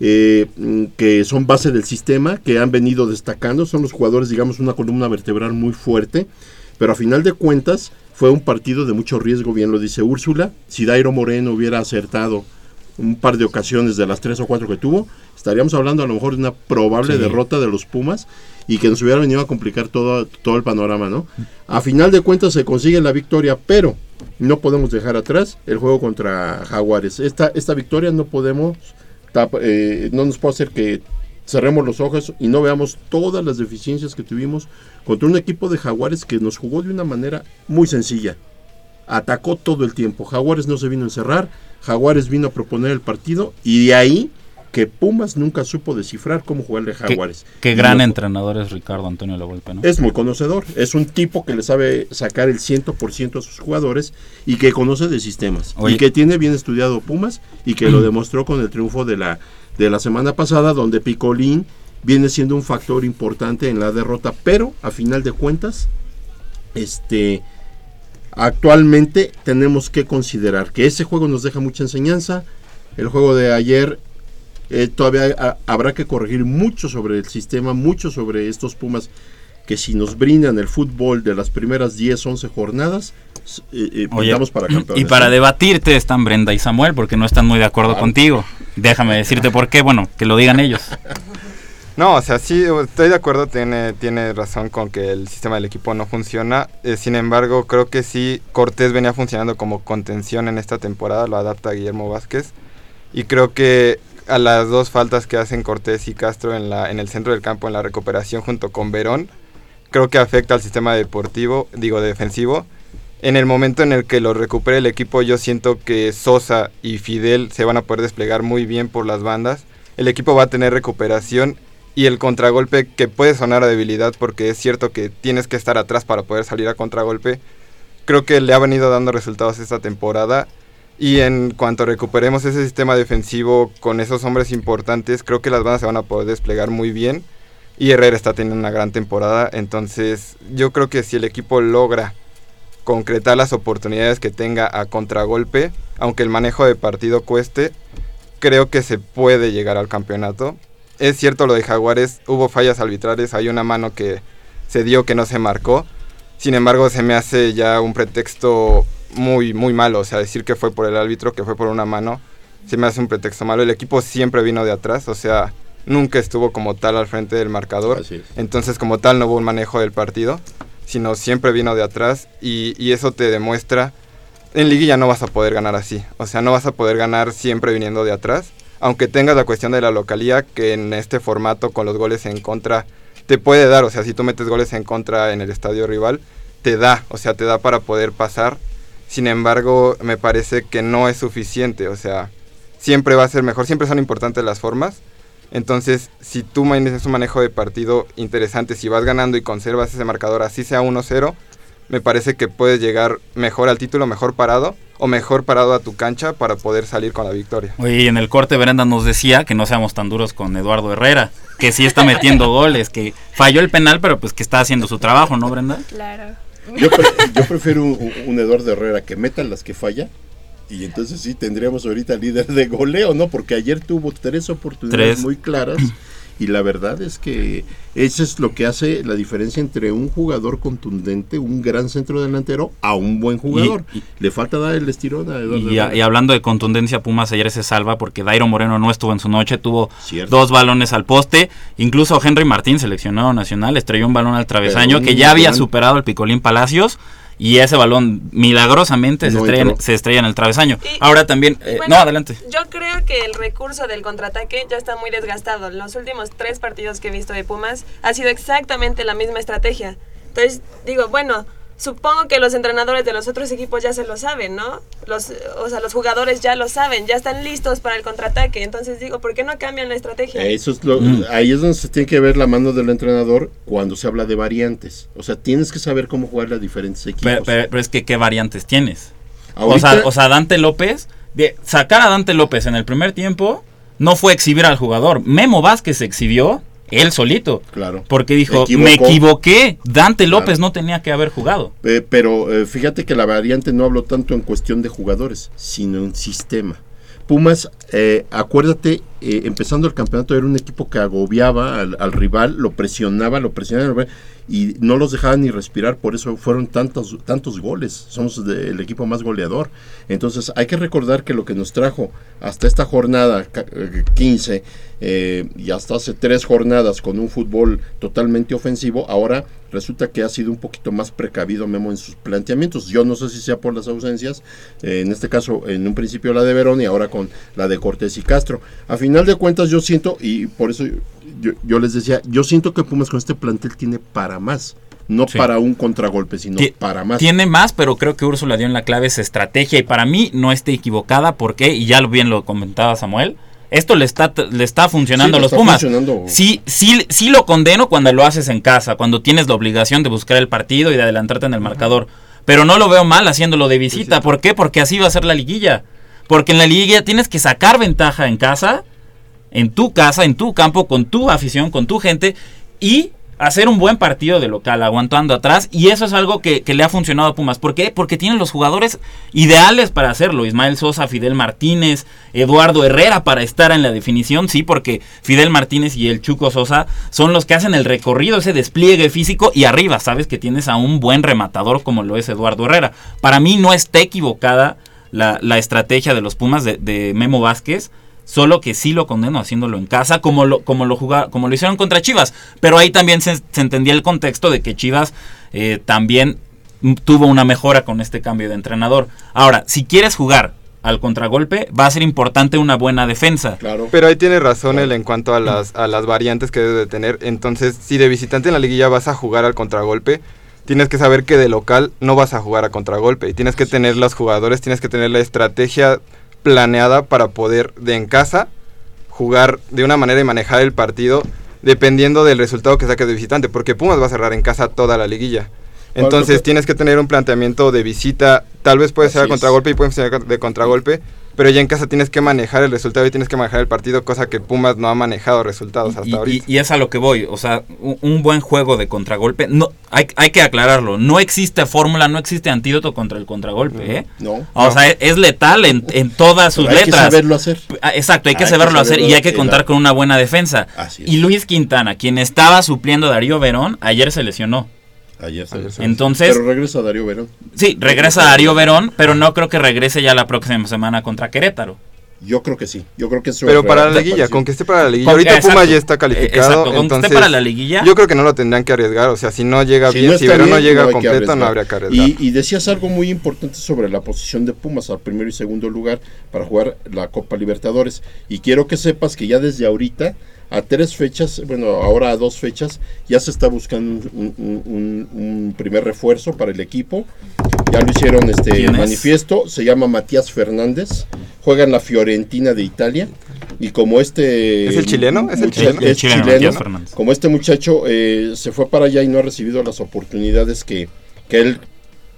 eh, mm, que son base del sistema, que han venido destacando, son los jugadores, digamos, una columna vertebral muy fuerte, pero a final de cuentas fue un partido de mucho riesgo, bien lo dice Úrsula, si Dairo Moreno hubiera acertado un par de ocasiones de las tres o cuatro que tuvo, estaríamos hablando a lo mejor de una probable Sí. derrota de los Pumas y que nos hubiera venido a complicar todo, todo el panorama, ¿no? A final de cuentas se consigue la victoria, pero no podemos dejar atrás el juego contra Jaguares. Esta, esta victoria no podemos, eh, no nos puede hacer que cerremos los ojos y no veamos todas las deficiencias que tuvimos contra un equipo de Jaguares que nos jugó de una manera muy sencilla. Atacó todo el tiempo. Jaguares no se vino a encerrar. Jaguares vino a proponer el partido y de ahí que Pumas nunca supo descifrar cómo jugarle a Jaguares. qué gran entrenador es Ricardo Antonio Lavolpe, ¿no? es muy conocedor, es un tipo que le sabe sacar el 100% a sus jugadores y que conoce de sistemas Oye. y que tiene bien estudiado Pumas y que lo demostró con el triunfo de la, de la semana pasada donde Picolín viene siendo un factor importante en la derrota, pero a final de cuentas, este, actualmente tenemos que considerar que ese juego nos deja mucha enseñanza, el juego de ayer eh, todavía ha- habrá que corregir mucho sobre el sistema, mucho sobre estos Pumas que si nos brindan el fútbol de las primeras 10, 11 jornadas, eh, eh, Oye, para campeones. y para debatirte están Brenda y Samuel porque no están muy de acuerdo Claro. contigo. Déjame decirte por qué, bueno, que lo digan ellos. <laughs> No, o sea, sí, estoy de acuerdo, tiene, tiene razón con que el sistema del equipo no funciona. Eh, sin embargo, creo que sí, Cortés venía funcionando como contención en esta temporada, lo adapta Guillermo Vázquez. Y creo que a las dos faltas que hacen Cortés y Castro en, la, en el centro del campo, en la recuperación junto con Verón, creo que afecta al sistema deportivo, digo defensivo. En el momento en el que lo recupere el equipo, yo siento que Sosa y Fidel se van a poder desplegar muy bien por las bandas. El equipo va a tener recuperación y el contragolpe que puede sonar a debilidad porque es cierto que tienes que estar atrás para poder salir a contragolpe. Creo que le ha venido dando resultados esta temporada y en cuanto recuperemos ese sistema defensivo con esos hombres importantes, creo que las bandas se van a poder desplegar muy bien y Herrera está teniendo una gran temporada, entonces yo creo que si el equipo logra concretar las oportunidades que tenga a contragolpe, aunque el manejo de partido cueste, creo que se puede llegar al campeonato. Es cierto lo de Jaguares, hubo fallas arbitrales, hay una mano que se dio que no se marcó. Sin embargo, se me hace ya un pretexto muy, muy malo. O sea, decir que fue por el árbitro, que fue por una mano, se me hace un pretexto malo. El equipo siempre vino de atrás, o sea, nunca estuvo como tal al frente del marcador. Así es. Entonces, como tal, no hubo un manejo del partido, sino siempre vino de atrás y, y eso te demuestra, en liguilla no vas a poder ganar así, o sea, no vas a poder ganar siempre viniendo de atrás, aunque tengas la cuestión de la localía, que en este formato con los goles en contra te puede dar, o sea, si tú metes goles en contra en el estadio rival, te da, o sea, te da para poder pasar, sin embargo, me parece que no es suficiente, o sea, siempre va a ser mejor, siempre son importantes las formas, entonces, si tú manejas un manejo de partido interesante, si vas ganando y conservas ese marcador, así sea 1-0, me parece que puedes llegar mejor al título, mejor parado, o mejor parado a tu cancha para poder salir con la victoria. Oye, y en el corte Brenda nos decía que no seamos tan duros con Eduardo Herrera, que sí está metiendo goles, que falló el penal, pero pues que está haciendo su trabajo, ¿no, Brenda? Claro. Yo, pre- yo prefiero un, un Eduardo Herrera que meta las que falla. Y entonces sí tendríamos ahorita líder de goleo, ¿no? Porque ayer tuvo tres oportunidades Tres. muy claras. Y la verdad es que eso es lo que hace la diferencia entre un jugador contundente, un gran centro delantero, a un buen jugador. Y- y- Le falta dar el estirón a Eduardo Y, a- Herrera. y hablando de contundencia, Pumas ayer se salva porque Dairo Moreno no estuvo en su noche, tuvo Cierto. dos balones al poste, incluso Henry Martín, seleccionado nacional, estrelló un balón al travesaño que ya había gran- superado el Picolín Palacios y ese balón milagrosamente se, estrella, en- entró. se estrella en el travesaño. Y- Ahora también, eh, Bueno, no, adelante. Yo creo que el recurso del contraataque ya está muy desgastado. Los últimos tres partidos que he visto de Pumas ha sido exactamente la misma estrategia. Entonces, digo, bueno, supongo que los entrenadores de los otros equipos ya se lo saben, ¿no? Los, o sea, los jugadores ya lo saben, ya están listos para el contraataque. Entonces digo, ¿por qué no cambian la estrategia? Eso es lo, Mm. Ahí es donde se tiene que ver la mano del entrenador cuando se habla de variantes. O sea, tienes que saber cómo jugar a diferentes equipos. Pero, pero- pero es que, ¿qué variantes tienes? O sea, o sea, Dante López, de sacar a Dante López en el primer tiempo no fue exhibir al jugador. Memo Vázquez se exhibió él solito. Claro. Porque dijo, me equivoqué, Dante Claro. López no tenía que haber jugado. Eh, pero eh, fíjate que la variante no hablo tanto en cuestión de jugadores, sino en sistema. Pumas, eh, acuérdate eh, empezando el campeonato era un equipo que agobiaba al, al rival, lo presionaba, lo presionaba y no los dejaban ni respirar, por eso fueron tantos, tantos goles, somos el equipo más goleador. Entonces hay que recordar que lo que nos trajo hasta esta jornada ca- eh, 15 eh, y hasta hace tres jornadas con un fútbol totalmente ofensivo, ahora resulta que ha sido un poquito más precavido Memo en sus planteamientos. Yo no sé si sea por las ausencias, eh, en este caso en un principio la de Verón y ahora con la de Cortés y Castro. A final de cuentas yo siento, y por eso yo, yo les decía, yo siento que Pumas con este plantel tiene para más. No Sí. para un contragolpe, sino para más. Tiene más, pero creo que Úrsula dio en la clave esa estrategia y para mí no esté equivocada porque, y ya lo bien lo comentaba Samuel, esto le está, le está funcionando Sí, a los Pumas. funcionando. Sí, sí, sí lo condeno cuando lo haces en casa, cuando tienes la obligación de buscar el partido y de adelantarte en el marcador. Pero no lo veo mal haciéndolo de visita. ¿Por qué? Porque así va a ser la liguilla. Porque en la liguilla tienes que sacar ventaja en casa, en tu casa, en tu campo, con tu afición, con tu gente y hacer un buen partido de local, aguantando atrás. Y eso es algo que, le ha funcionado a Pumas. ¿Por qué? Porque tienen los jugadores ideales para hacerlo. Ismael Sosa, Fidel Martínez, Eduardo Herrera para estar en la definición. Sí, porque Fidel Martínez y el Chuco Sosa son los que hacen el recorrido, ese despliegue físico. Y arriba, sabes que tienes a un buen rematador como lo es Eduardo Herrera. Para mí no está equivocada la, la estrategia de los Pumas de, de Memo Vázquez. Solo que sí lo condeno haciéndolo en casa, como lo, como lo, como lo hicieron contra Chivas. Pero ahí también se, se entendía el contexto de que Chivas eh, también tuvo una mejora con este cambio de entrenador. Ahora, si quieres jugar al contragolpe, va a ser importante una buena defensa. Claro. Pero ahí tiene razón él en cuanto a las, a las variantes que debe de tener. Entonces, si de visitante en la liguilla vas a jugar al contragolpe, tienes que saber que de local no vas a jugar a contragolpe. Y tienes que tener los jugadores, tienes que tener la estrategia planeada para poder de en casa jugar de una manera y manejar el partido dependiendo del resultado que saques de visitante. Porque Pumas va a cerrar en casa toda la liguilla. Entonces tienes que tener un planteamiento de visita, tal vez puede ser a contragolpe y puede ser de contragolpe, pero ya en casa tienes que manejar el resultado y tienes que manejar el partido, cosa que Pumas no ha manejado resultados hasta Y, ahorita. y- y es a lo que voy, o sea, un, un buen juego de contragolpe, no, hay, hay que aclararlo, no existe fórmula, no existe antídoto contra el contragolpe, ¿eh? No. O sea, es, es letal en, en todas sus Pero hay que letras. saberlo hacer. Ah, Exacto, hay que Hay que saberlo hacer saberlo y hay que contar con una buena defensa. Así es. Y Luis Quintana, quien estaba supliendo a Darío Verón, ayer se lesionó. Ayer se- Entonces, Pero regresa Darío Verón. sí, regresa Darío Verón, pero no creo que regrese ya la próxima semana contra Querétaro. Yo creo que sí. Yo creo que eso Pero es para la liguilla, con que esté para la liguilla. Con- Ahorita exacto. Pumas ya está Eh, calificado. exacto, con que esté entonces, para la liguilla. Yo creo que no lo tendrían que arriesgar. O sea, si no llega Si bien, no si Verón no llega que completo, no habría que arriesgar. Y, y decías algo muy importante sobre la posición de Pumas al primero y segundo lugar para jugar la Copa Libertadores. Y quiero que sepas que ya desde ahorita, a tres fechas, bueno, ahora a dos fechas, ya se está buscando un, un- un- un primer refuerzo para el equipo. Ya lo hicieron este ¿Quién es? manifiesto, se llama Matías Fernández, juega en la Fiorentina de Italia. Y como este... ¿Es el chileno? ¿Es el chileno? El es chileno, chileno, como este muchacho eh, se fue para allá y no ha recibido las oportunidades que, que él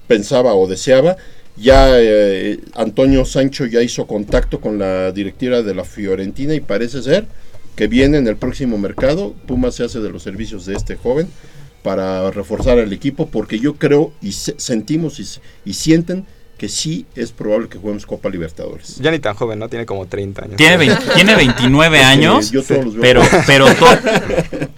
pensaba o deseaba, ya eh, Antonio Sancho ya hizo contacto con la directiva de la Fiorentina y parece ser que viene en el próximo mercado. Puma se hace de los servicios de este joven para reforzar el equipo porque yo creo y se- sentimos y, sienten que sí es probable que juguemos Copa Libertadores. Ya ni tan joven, ¿no? Tiene como 30 años. Tiene, vein- tiene 29 <laughs> años, yo todos los veo pero, pero <laughs> to-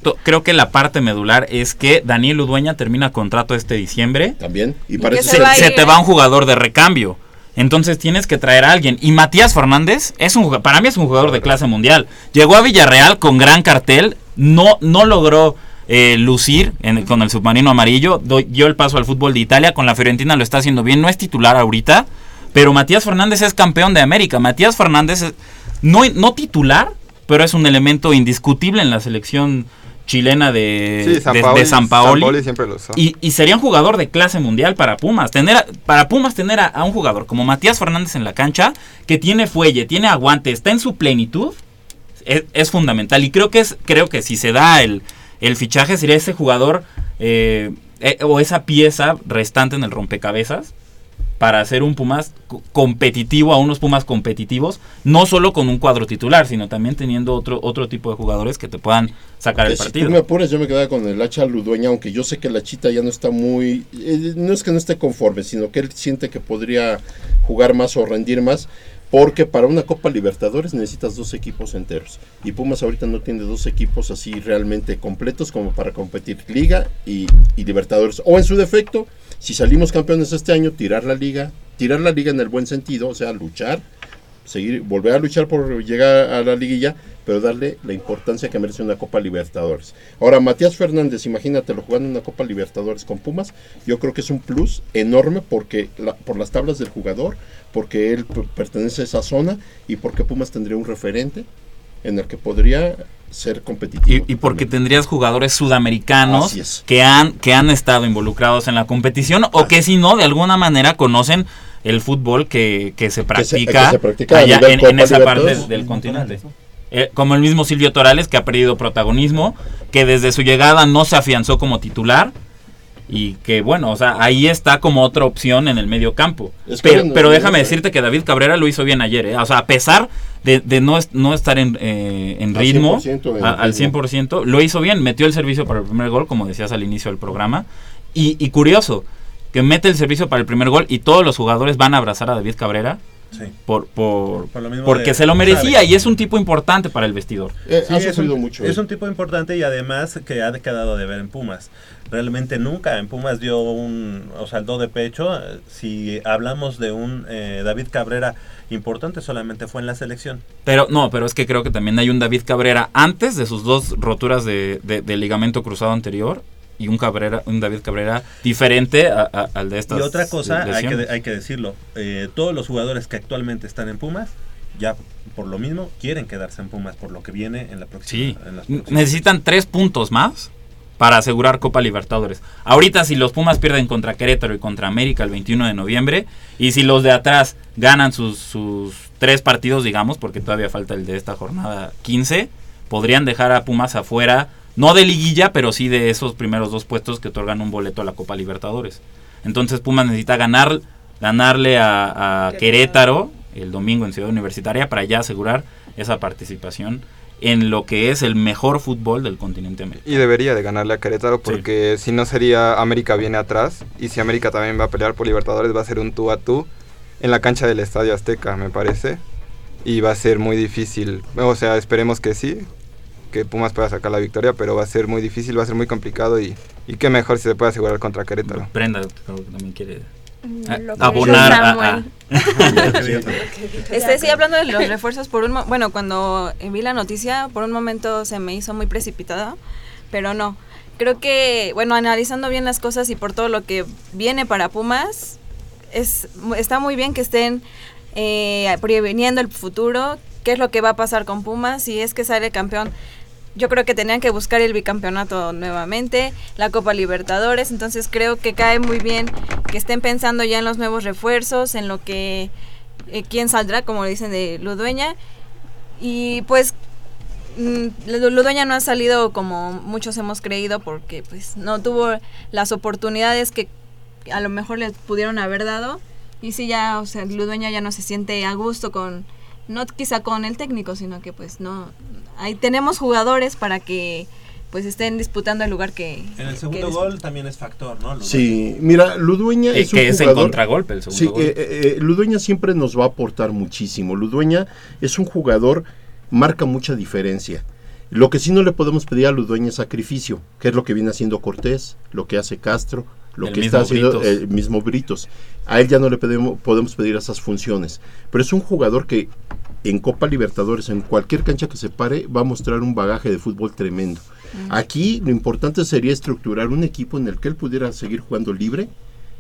to- creo que la parte medular es que Daniel Udueña termina contrato este diciembre. También. Y que parece se ser- va se te ¿eh? va un jugador de recambio. Entonces tienes que traer a alguien. Y Matías Fernández es un para mí es un jugador de clase mundial. Llegó a Villarreal con gran cartel, no, no logró eh, lucir con el submarino amarillo, dio el paso al fútbol de Italia, con la Fiorentina lo está haciendo bien, no es titular ahorita, pero Matías Fernández es campeón de América. Matías Fernández es no, no titular, pero es un elemento indiscutible en la selección chilena de, Sí, San de Paoli, San Paoli. Paoli siempre lo usó. Y, y sería un jugador de clase mundial para Pumas. Tener a- para Pumas tener a, a un jugador como Matías Fernández en la cancha, que tiene fuelle, tiene aguante, está en su plenitud, es, es fundamental. Y creo que es, creo que si se da el, el fichaje, sería ese jugador eh, eh, o esa pieza restante en el rompecabezas para hacer un Pumas co- competitivo, a unos Pumas competitivos, no solo con un cuadro titular, sino también teniendo otro, otro tipo de jugadores que te puedan sacar Que el si partido. tú me apuras, yo me quedaba con el hacha Ludueña, aunque yo sé que la chita ya no está muy. eh, no es que no esté conforme, sino que él siente que podría jugar más o rendir más. Porque para una Copa Libertadores necesitas dos equipos enteros. Y Pumas ahorita no tiene dos equipos así realmente completos como para competir Liga y, Libertadores. O en su defecto, si salimos campeones este año, tirar la liga, tirar la liga en el buen sentido, o sea, luchar, seguir, volver a luchar por llegar a la liguilla, pero darle la importancia que merece una Copa Libertadores. Ahora, Matías Fernández, imagínatelo jugando una Copa Libertadores con Pumas, yo creo que es un plus enorme porque la- por las tablas del jugador, porque él pertenece a esa zona y porque Pumas tendría un referente en el que podría ser competitivo. Y, y porque tendrías jugadores sudamericanos es. que han, que han estado involucrados en la competición o que si no, de alguna manera conocen el fútbol que, que se practica, que se practica a allá en, esa parte del continente. Eh, como el mismo Silvio Torales, que ha perdido protagonismo, que desde su llegada no se afianzó como titular. Y que bueno, o sea, ahí está como otra opción en el medio campo. Es pero pero déjame no, decirte que David Cabrera lo hizo bien ayer. ¿eh? O sea, a pesar de, de no, no estar en, eh, en Al ritmo, 100% en a- al ritmo. 100%, lo hizo bien. Metió el servicio para el primer gol, como decías al inicio del programa. Y, y curioso, que mete el servicio para el primer gol y todos los jugadores van a abrazar a David Cabrera. Sí. Por, por, Por lo mismo porque de- se lo merecía y es un tipo importante para el vestidor. Eh, Sí, ha es un, mucho. es eh. un tipo importante y además que ha quedado de ver en Pumas. Realmente nunca en Pumas dio un, o do de pecho. Si hablamos de un eh, David Cabrera importante, solamente fue en la selección. Pero no, pero es que creo que también hay un David Cabrera antes de sus dos roturas de, de- de ligamento cruzado anterior y un Cabrera, un David Cabrera diferente a- a- al de estas Y otra cosa, hay que, hay que decirlo, eh, todos los jugadores que actualmente están en Pumas, ya por lo mismo quieren quedarse en Pumas por lo que viene en la próxima. Sí, en las N- próximas- necesitan tres puntos más para asegurar Copa Libertadores. Ahorita si los Pumas pierden contra Querétaro y contra América el 21 de noviembre, y si los de atrás ganan sus, sus tres partidos, digamos, porque todavía falta el de esta jornada 15, podrían dejar a Pumas afuera, no de liguilla, pero sí de esos primeros dos puestos que otorgan un boleto a la Copa Libertadores. Entonces Pumas necesita ganar, ganarle a, a Querétaro el domingo en Ciudad Universitaria para ya asegurar esa participación en lo que es el mejor fútbol del continente americano. Y debería de ganarle a Querétaro porque si no sería América viene atrás y si América también va a pelear por Libertadores va a ser un tú a tú en la cancha del Estadio Azteca me parece y va a ser muy difícil, o sea esperemos que sí, que Pumas pueda sacar la victoria pero va a ser muy difícil, va a ser muy complicado y, y qué mejor si se puede asegurar contra Querétaro. Brenda creo que también quiere lo que abonar a- Samuel. <laughs> <laughs> <laughs> Este, sí, hablando de los refuerzos, por un mo- bueno, cuando vi la noticia, por un momento se me hizo muy precipitada, pero no. Creo que, bueno, analizando bien las cosas y por todo lo que viene para Pumas, es, está muy bien que estén eh, previniendo el futuro, qué es lo que va a pasar con Pumas, si es que sale campeón. Yo creo que tenían que buscar el bicampeonato nuevamente, la Copa Libertadores, entonces creo que cae muy bien que estén pensando ya en los nuevos refuerzos, en lo que eh, quién saldrá, como dicen de Ludueña. Y pues mm, Lu- Ludueña no ha salido como muchos hemos creído porque pues no tuvo las oportunidades que a lo mejor le pudieron haber dado. Y sí ya, o sea, Ludueña ya no se siente a gusto con, no quizá con el técnico, sino que pues no, ahí tenemos jugadores para que pues estén disputando el lugar que... En el segundo gol también es factor, ¿no? Ludueña. Sí, mira, Ludueña Eh, es un que es en jugador... contragolpe el segundo Sí, gol. eh, eh, eh, Ludueña siempre nos va a aportar muchísimo. Ludueña es un jugador, marca mucha diferencia. Lo que sí no le podemos pedir a Ludueña es sacrificio, que es lo que viene haciendo Cortés, lo que hace Castro, lo El que está haciendo Britos. el mismo Britos. A él ya no le pedimos, podemos pedir esas funciones. Pero es un jugador que en Copa Libertadores, en cualquier cancha que se pare, va a mostrar un bagaje de fútbol tremendo. Aquí lo importante sería estructurar un equipo en el que él pudiera seguir jugando libre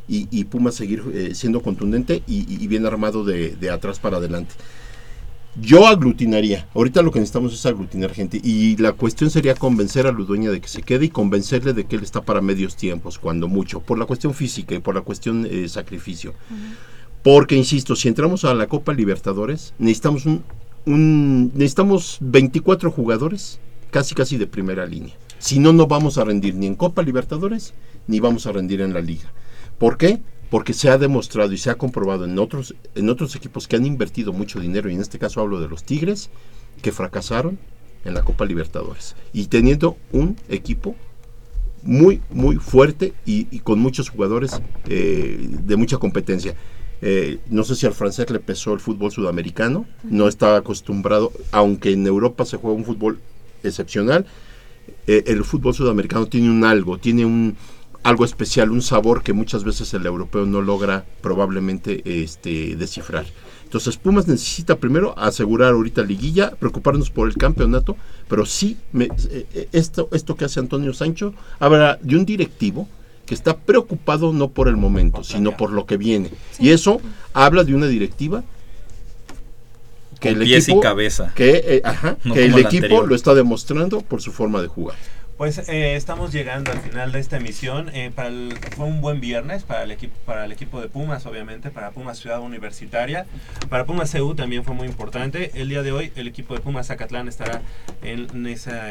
y, y Pumas seguir eh, siendo contundente y, y bien armado de, de atrás para adelante. Yo aglutinaría. Ahorita lo que necesitamos es aglutinar gente. Y la cuestión sería convencer a Ludueña de que se quede y convencerle de que él está para medios tiempos, cuando mucho. Por la cuestión física y por la cuestión eh, sacrificio. Porque, insisto, si entramos a la Copa Libertadores, necesitamos un, necesitamos 24 jugadores casi casi de primera línea. Si no, no vamos a rendir ni en Copa Libertadores ni vamos a rendir en la liga. ¿Por qué? Porque se ha demostrado y se ha comprobado en otros, en otros equipos que han invertido mucho dinero, y en este caso hablo de los Tigres, que fracasaron en la Copa Libertadores. Y teniendo un equipo muy, muy fuerte y, y con muchos jugadores eh, de mucha competencia. Eh, no sé si al francés le pesó el fútbol sudamericano, no estaba acostumbrado, aunque en Europa se juega un fútbol excepcional, eh, el fútbol sudamericano tiene un algo, tiene un algo especial, un sabor que muchas veces el europeo no logra probablemente este, descifrar. Entonces Pumas necesita primero asegurar ahorita liguilla, preocuparnos por el campeonato, pero sí eh, esto, esto que hace Antonio Sancho habla de un directivo que está preocupado no por el momento, sino por lo que viene. Y eso habla de una directiva que el equipo, y cabeza. Que, eh, que el equipo lo está demostrando por su forma de jugar. Pues eh, estamos llegando al final de esta emisión. Eh, para fue un buen viernes para el equipo para el equipo de Pumas, obviamente, para Pumas Ciudad Universitaria. Para Pumas CU también fue muy importante. El día de hoy el equipo de Pumas Zacatlán estará en esa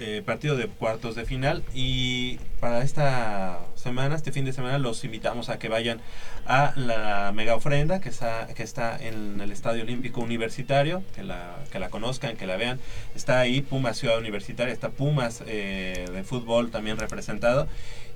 eh, partido de cuartos de final y para esta semana, este fin de semana, los invitamos a que vayan a la mega ofrenda que está, que está en el Estadio Olímpico Universitario, que la, que la conozcan, que la vean. Está ahí Pumas Ciudad Universitaria, está Pumas eh, de fútbol también representado.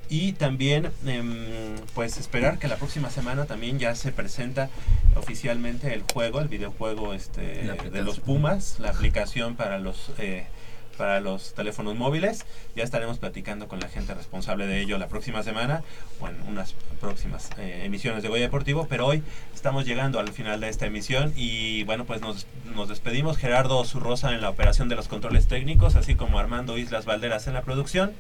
Y también, em, pues esperar que la próxima semana también ya se presenta oficialmente el juego, el videojuego este, de los Pumas, la aplicación para los eh, para los teléfonos móviles. Ya estaremos platicando con la gente responsable de ello la próxima semana o en unas próximas eh, emisiones de Goya Deportivo. Pero hoy estamos llegando al final de esta emisión y bueno, pues nos, nos despedimos. Gerardo Zurrosa en la operación de los controles técnicos, así como Armando Islas Valderas en la producción.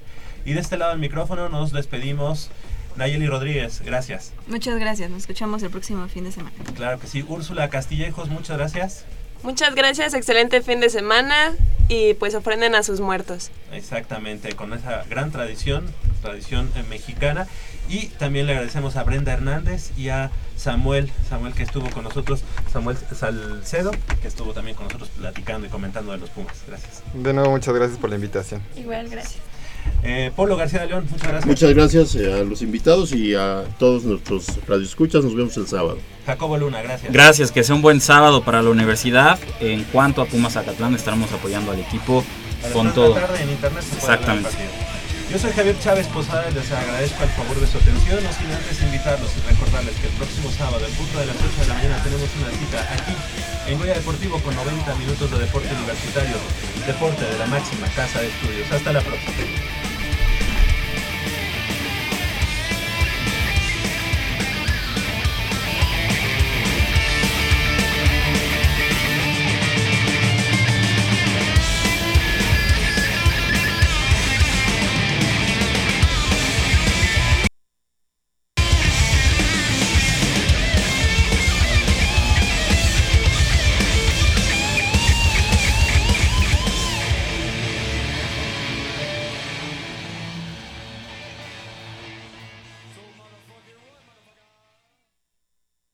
Y de este lado del micrófono nos despedimos. Nayeli Rodríguez, gracias. Muchas gracias, nos escuchamos el próximo fin de semana. Claro que sí. Úrsula Castillejos, muchas gracias. Muchas gracias, excelente fin de semana y pues ofrenden a sus muertos. Exactamente, con esa gran tradición, tradición eh, mexicana. Y también le agradecemos a Brenda Hernández y a Samuel, Samuel que estuvo con nosotros, Samuel Salcedo, que estuvo también con nosotros platicando y comentando de los Pumas. Gracias. De nuevo, muchas gracias por la invitación. Igual, gracias. Eh, Polo García de León, muchas gracias. Muchas gracias eh, a los invitados y a todos nuestros radioescuchas. Nos vemos el sábado. Jacobo Luna, gracias. Gracias, que sea un buen sábado para la universidad. En cuanto a Pumas Acatlán, estaremos apoyando al equipo con todo. en internet Exactamente. Yo soy Javier Chávez Posada y les agradezco el favor de su atención. No sin antes invitarlos y recordarles que el próximo sábado, en punto de las 8 de la mañana, tenemos una cita aquí en Goya Deportivo con 90 minutos de deporte universitario. Deporte de la máxima casa de estudios. Hasta la próxima.